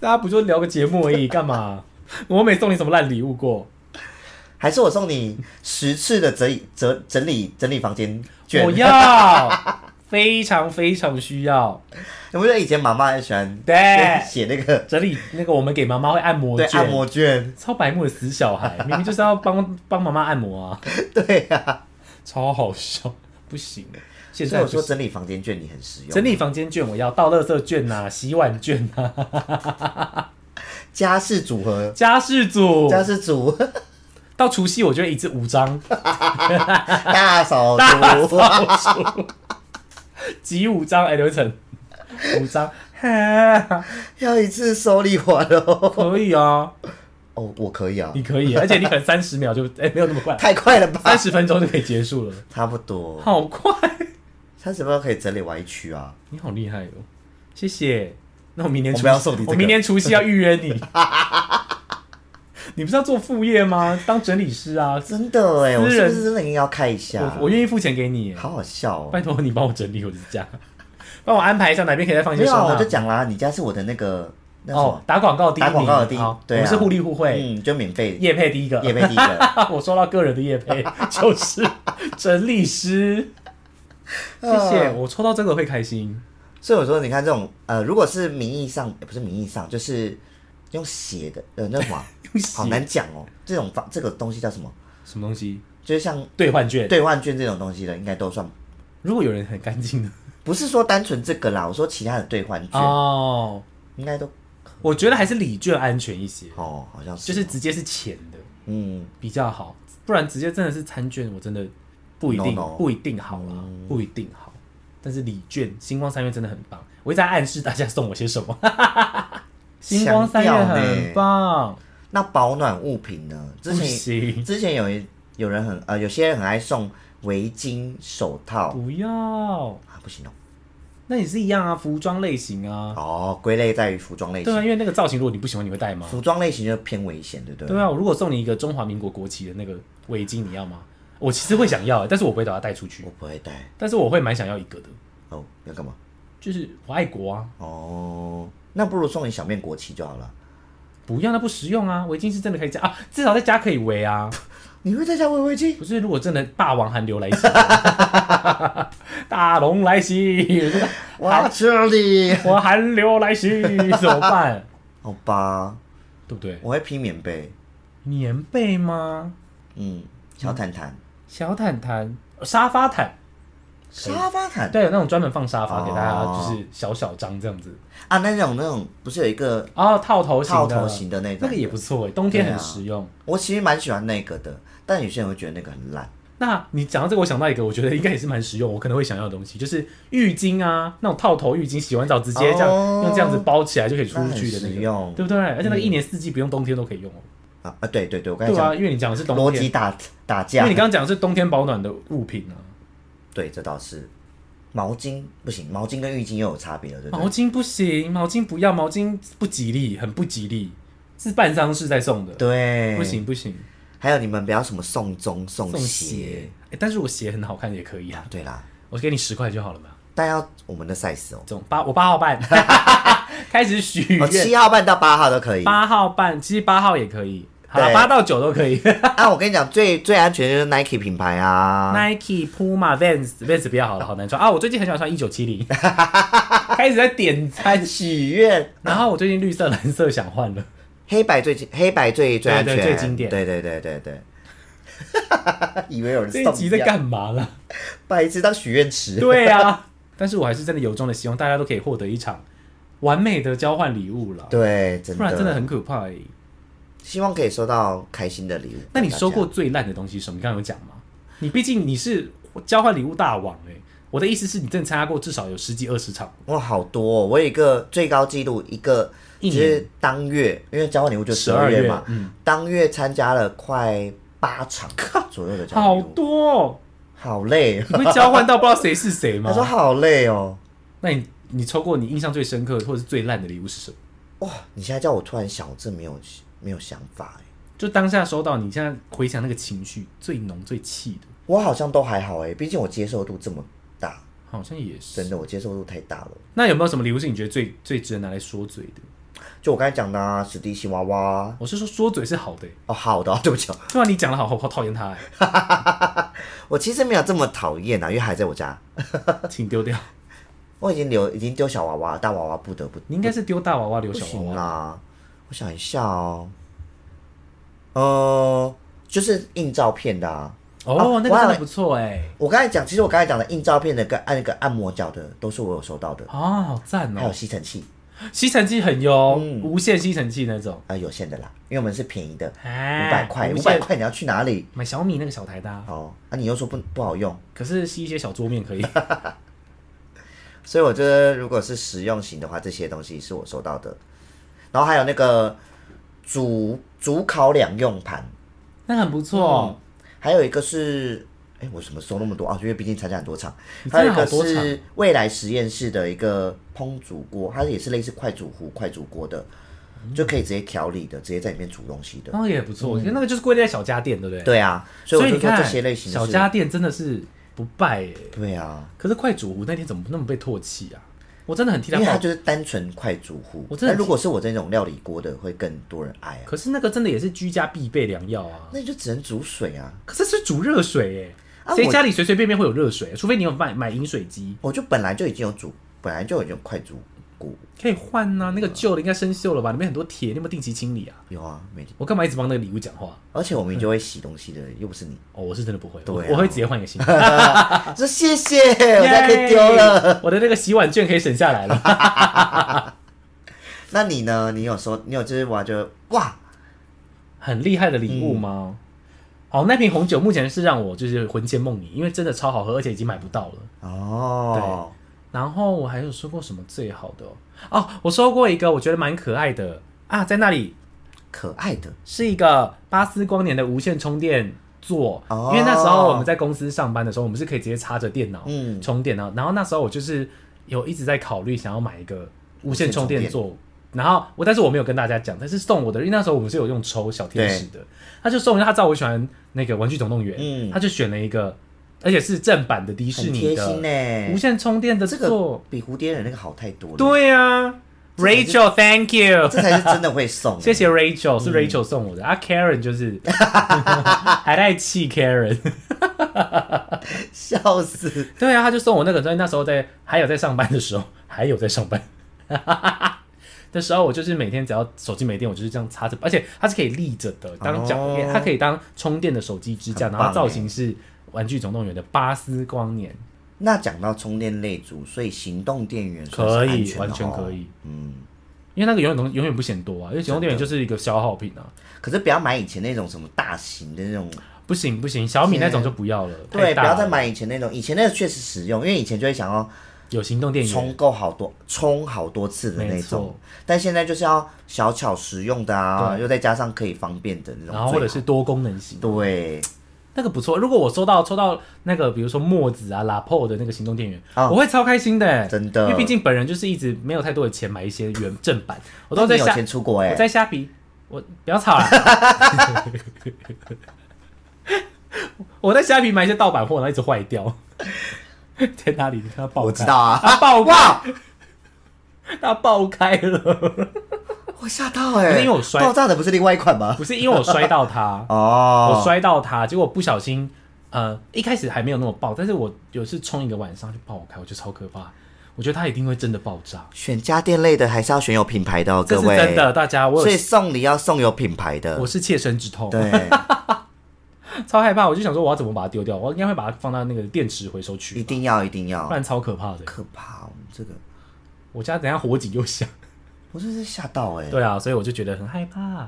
家不就聊个节目而已，干嘛？我没送你什么烂礼物过，还是我送你十次的整理整整理整理房间券？我要，[laughs] 非常非常需要。你不觉得以前妈妈很喜欢对，写那个？整理那个我们给妈妈会按摩券，对按摩卷？超白目的死小孩，[laughs] 明明就是要帮帮妈妈按摩啊，对呀、超好笑，不行。现在我说整理房间卷你很实用。整理房间卷我要，倒垃圾卷呐、[laughs] 洗碗卷呐、家事组合，家事组。家事组到除夕我就会一次五张，大扫大除，扫除，集五张，哎、刘一成，五张，哈，要一次收理完哦。可以啊，哦，我可以啊，你可以，而且你可能三十秒就，哎、没有那么快，太快了吧。三？十分钟就可以结束了，差不多，好快，三十分钟可以整理完一区啊。你好厉害哦，谢谢。那我明年不要送你这个。我明年除夕要预约你。[laughs] 你不是要做副业吗？当整理师啊，[laughs] 真的哎，我是不是真的应该要开一下？我我愿意付钱给你，好好笑哦。拜托你帮我整理我的家，帮我安排一下哪边可以再放一没有啊，些收纳。我就讲啦，你家是我的那个哦么，打广告第一打名，广告的第一，对啊我们是互利互惠，嗯，就免费业配第一个，业配第一个。[laughs] 我收到个人的业配，[laughs] 就是整理师，谢谢，嗯我抽到这个会开心。所以我说，你看这种呃，如果是名义上，也不是名义上，就是用写的，呃，那什么好难讲哦。这种方这个东西叫什么？什么东西？就是像兑换券。兑换券这种东西的，应该都算，如果有人很干净的不是说单纯这个啦。我说其他的兑换券、哦，应该都我觉得还是礼券安全一些，哦，好像是，就是直接是钱的嗯，比较好，不然直接真的是餐券，我真的不一定 No, no 不一定好啦，嗯不一定好。但是礼券星光三月真的很棒，我一直在暗示大家送我些什么。[laughs] 星光三月很棒，那保暖物品呢？之前，之前有一有人很呃，有些人很爱送围巾、手套不要。啊，不行哦。那也是一样啊，服装类型啊，哦，归类在于服装类型对啊，因为那个造型如果你不喜欢，你会戴吗？服装类型就偏危险，对不对？对啊，我如果送你一个中华民国国旗的那个围巾，你要吗？我其实会想要，但是我不会把它带出去我，不会带。但是我会蛮想要一个的，哦，要干嘛？就是我爱国啊，哦，那不如送你小面国旗就好了。不要，那不实用啊！围巾是真的可以加啊，至少在家可以围啊。[laughs] 你会在家围围巾？不是，如果真的霸王寒流来袭，[laughs] 大龙来袭，我，这里我寒流来袭怎么办？好吧，对不对？我会披棉被，棉被吗？嗯，小毯毯、小毯毯、沙发毯，沙发毯对，有那种专门放沙发给大家，哦就是小小张这样子。啊，那种那种不是有一个哦，套头型的，套头型的那种，那个也不错哎，冬天很实用。我其实蛮喜欢那个的，但有些人会觉得那个很烂。那你讲到这个，我想到一个，我觉得应该也是蛮实用，我可能会想要的东西，就是浴巾啊，那种套头浴巾，洗完澡直接这样、哦用这样子包起来就可以出去的那个，实用对不对？而且那个一年四季不用冬天都可以用哦。啊啊，对对对，我刚才对啊，讲因为你讲的是冬天，打打因架为你，刚刚讲的是冬天保暖的物品啊。对，这倒是。毛巾不行，毛巾跟浴巾又有差别了，对不对？毛巾不行，毛巾不要，毛巾不吉利，很不吉利，是办丧事在送的，对，不行。不行。还有你们不要什么送钟、送送鞋但是我鞋很好看也可以啊，对啦，我给你十块就好了嘛。但要我们的 size 哦。总八我八号半，[laughs] 开始许哦，愿，七号半到八号都可以。八号半，其实八号也可以，好了，八到九都可以。[laughs] 啊，我跟你讲，最最安全就是 Nike 品牌啊。Nike、Puma、Vans、Vans 比较好了，好难穿啊！我最近很喜欢穿一九七零，[laughs] 开始在点餐。许愿，然后我最近绿色、蓝色想换了，黑白最黑白最最安全，最经典对对对对对。[laughs] 以为有人这一集在干嘛啦？白痴当许愿池。对啊，但是我还是真的由衷的希望大家都可以获得一场完美的交换礼物了，对，真的，不然真的很可怕欸。希望可以收到开心的礼物。那你收过最烂的东西是什么？你刚刚有讲吗？你毕竟你是交换礼物大王哎、我的意思是你真的参加过至少有十几二十场，哇，好多、哦！我有一个最高纪录，一个就是当月，因为交换礼物就十12月二月嘛，嗯当月参加了快八场左右的交换好礼物，多、哦，好累。你会交换到不知道谁是谁吗他？[laughs] 说好累哦，那你你抽过你印象最深刻或者是最烂的礼物是什么？哇！你现在叫我突然想，我真没有没有想法哎。就当下收到，你现在回想那个情绪最浓最气的，我好像都还好哎，毕竟我接受度这么大，好像也是。真的我接受度太大了。那有没有什么礼物是你觉得最最值得拿来说嘴的？就我刚才讲的啊，史迪奇娃娃我是说说嘴是好的、欸，哦，好的、哦，[laughs] 对不起哦，对啊，你讲的好好好讨厌他、欸，[laughs] 我其实没有这么讨厌啊，因为还在我家，[laughs] 请丢掉。我已经留已经丢小娃娃了，大娃娃不得不你应该是丢大娃娃留不小娃娃。啦。我想一下哦，呃，就是印照片的啊。哦，哦那个真的不错哎、我刚才讲，其实我刚才讲的印照片的跟按那个按摩脚的，都是我有收到的，哦，好赞哦还有哦！吸尘器，吸尘器很优，嗯无线吸尘器那种，啊、有线的啦，因为我们是便宜的，五哎百块，五百块你要去哪里？买小米那个小台的啊、哦，啊，你又说不不好用，可是吸一些小桌面可以。[laughs] 所以我觉得如果是实用型的话，这些东西是我收到的。然后还有那个煮煮烤两用盘，那很不错，还有一个是，哎，我什么收那么多啊？因为毕竟参加很多场。你还有一个是未来实验室的一个烹煮锅，它也是类似快煮壶、快煮锅的，就可以直接调理的，直接在里面煮东西的。那个也不错。我觉得那个就是归类在小家电，对不对？。嗯对啊，所以你看这些类型的小家电真的是不败哎。对啊，可是快煮壶那天怎么那么被唾弃啊？我真的很替他。因为他就是单纯快煮壶。我真的那如果是我这种料理锅的，会更多人爱啊。可是那个真的也是居家必备良药啊。那你就只能煮水啊。可是是煮热水啊哎，谁我家里随随便便会有热水？除非你有买买饮水机，我就本来就已经有煮，本来就已经有快煮锅。可以换呐。那个旧的应该生锈了吧？里面很多铁，你有没有定期清理啊？有啊，没。我干嘛一直帮那个礼物讲话？而且我明明就会洗东西的人，又不是你。哦，我是真的不会，对啊我我会直接换一个新的。[laughs] 说谢谢，我现在可以丢了。[laughs] 我的那个洗碗券可以省下来了。[laughs] 那你呢？你有说你有就是我就哇，很厉害的礼物吗？好，那瓶红酒目前是让我就是魂牵梦萦，因为真的超好喝，而且已经买不到了。哦，然后我还有收过什么最好的哦？哦我收过一个我觉得蛮可爱的。啊，在那里。可爱的是一个巴斯光年的无线充电座，哦。因为那时候我们在公司上班的时候，我们是可以直接插着电脑嗯。充电的。然后那时候我就是有一直在考虑想要买一个无线充电座。然后我，但是我没有跟大家讲，但是送我的，因为那时候我们是有用抽小天使的，他就送我，他知道我喜欢那个玩具总动员，嗯。他就选了一个，而且是正版的迪士尼很贴心的无呢。线充电的这个，比蝴蝶人那个好太多了。对呀、Rachel，Thank you，这才是真的会送。谢谢 [laughs] Rachel，是 Rachel 送我的、啊。Karen 就是 [laughs] 还在气 Karen，[laughs] 笑死。对啊，他就送我那个，所以那时候在还有在上班的时候，还有在上班的时候，我就是每天只要手机没电，我就是这样插着，而且它是可以立着的，当脚、哦它可以当充电的手机支架，然后造型是《玩具总动员》的巴斯光年，那讲到充电类组，所以行动电源可以完全哦可以，嗯，因为那个永远永永远不嫌多啊，因为行动电源就是一个消耗品啊。可是不要买以前那种什么大型的那种，不行不行，小米那种就不要了，对，不要再买以前那种，以前那个确实实用，因为以前就会想要有行动电源，充够好多，充好多次的那种，但现在就是要小巧实用的啊，又再加上可以方便的那种，然后或者是多功能型，对，那个不错。如果我收到抽到那个，比如说墨子啊、拉 PO 的那个行动电源，哦我会超开心的欸，真的。因为毕竟本人就是一直没有太多的钱买一些原正版，我都那你有在虾，钱出国哎、我在虾皮，我不要吵啦。[laughs] 我在虾皮买一些盗版货，然后一直坏掉，[laughs] 在哪里？它爆开，我知道啊，它爆开，哇，[laughs] 它爆开了，我吓到哎、不是因为我摔爆炸的不是另外一款吗？不是因为我摔到它，[laughs] 哦，我摔到它，结果不小心，呃，一开始还没有那么爆，但是我有一次冲一个晚上就爆开，我觉得超可怕。我觉得它一定会真的爆炸，选家电类的还是要选有品牌的哦，各位。真的，大家我所以送礼要送有品牌的。我是切身之痛，对，[laughs] 超害怕，我就想说我要怎么把它丢掉，我应该会把它放到那个电池回收区，一定要一定要不，然超可怕的。可怕哦！这个我家等下火警又响，我真是吓到哎。对啊，所以我就觉得很害怕。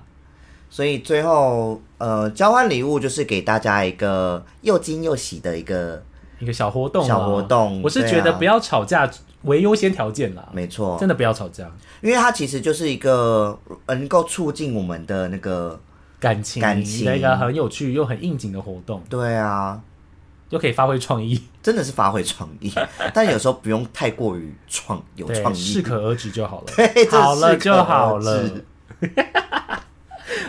所以最后呃，交换礼物就是给大家一个又惊又喜的一个，一个小活动啦，小活动我是觉得不要吵架为优先条件啦，没错，真的不要吵架，因为它其实就是一个能够促进我们的那个，感情感情。的一个很有趣又很应景的活动，对啊，又可以发挥创意，真的是发挥创意，[laughs] 但有时候不用太过于创有对，创意，适可而止就好了。[laughs] 对，好了就好了。[laughs]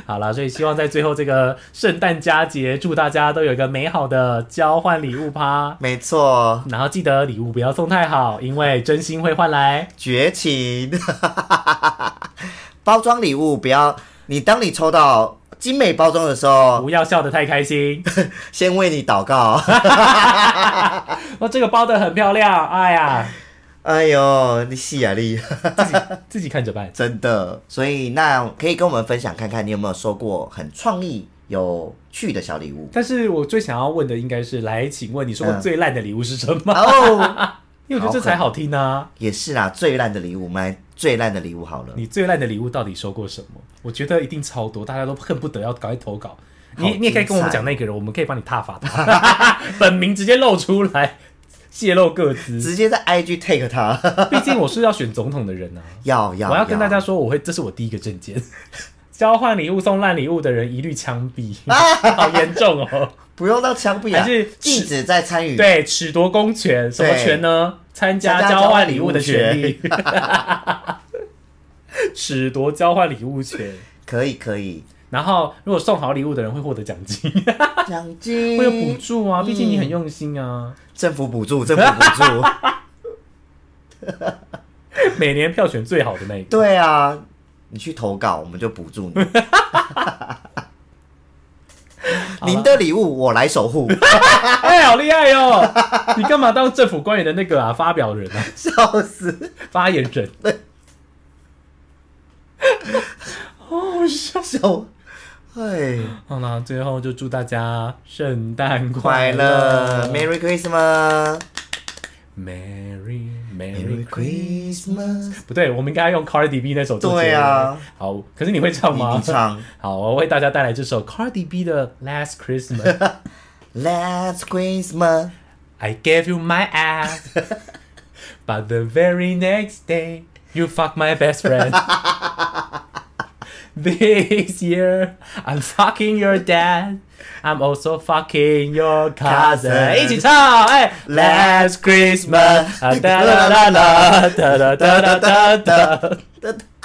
好了，所以希望在最后这个圣诞佳节，祝大家都有一个美好的交换礼物趴。没错，然后记得礼物不要送太好，因为真心会换来。绝情。包装礼物不要，你当你抽到精美包装的时候，不要笑得太开心。[laughs] 先为你祷告。[laughs] 哦，这个包的很漂亮，哎呀，哎呦，你戏啊你，自己看着办。真的。所以那可以跟我们分享看看，你有没有收过很创意、有趣的小礼物？但是我最想要问的应该是，来，请问你收过嗯最烂的礼物是什么？哦，[laughs] 因为我觉得这才好听啊。也是啦，最烂的礼物，我们来最烂的礼物好了。你最烂的礼物到底收过什么？我觉得一定超多，大家都恨不得要赶快投稿。你你也可以跟我们讲那个人，我们可以帮你踏伐他，[laughs] 本名直接露出来，泄露个资。直接在 IG take 他，毕竟我是要选总统的人啊，[laughs] 要要，我要跟大家说，我会这是我第一个证件。交换礼物送烂礼物的人一律枪毙，[laughs] 好严重哦！不用到枪毙啊，还是禁止再参与。对，褫夺公权，什么对权呢？参加交换礼物的权交利，[laughs] 褫夺交换礼物权。可以可以，然后，如果送好礼物的人会获得奖金，奖金 [laughs] 会有补助啊，毕竟你很嗯用心啊。政府补助，政府补助。每年票选最好的那一个，对啊，你去投稿，我们就补助你。[laughs] 您的礼物我来守护，[laughs] 哎，好厉害哟！你干嘛当政府官员的那个啊？发表人啊，[laughs] 笑死！发言人。哦笑。笑，哎，好了，最后就祝大家圣诞快乐乐，Merry Christmas，Merry ，Merry Merry。 Christmas。不对，我们应该用 Cardi B 那首做结尾对啊，好，可是你会唱吗你你？唱好，我为大家带来这首 [laughs] Cardi B 的 Last Christmas。 Last Christmas， [laughs] I gave you my ass, [laughs] but the very next day you fuck my best friend. this year I'm fucking your dad. I'm also fucking your cousin. Cousin 一起唱，哎，Last Christmas，啊哒啦啦啦，哒哒哒哒哒哒。 [laughs]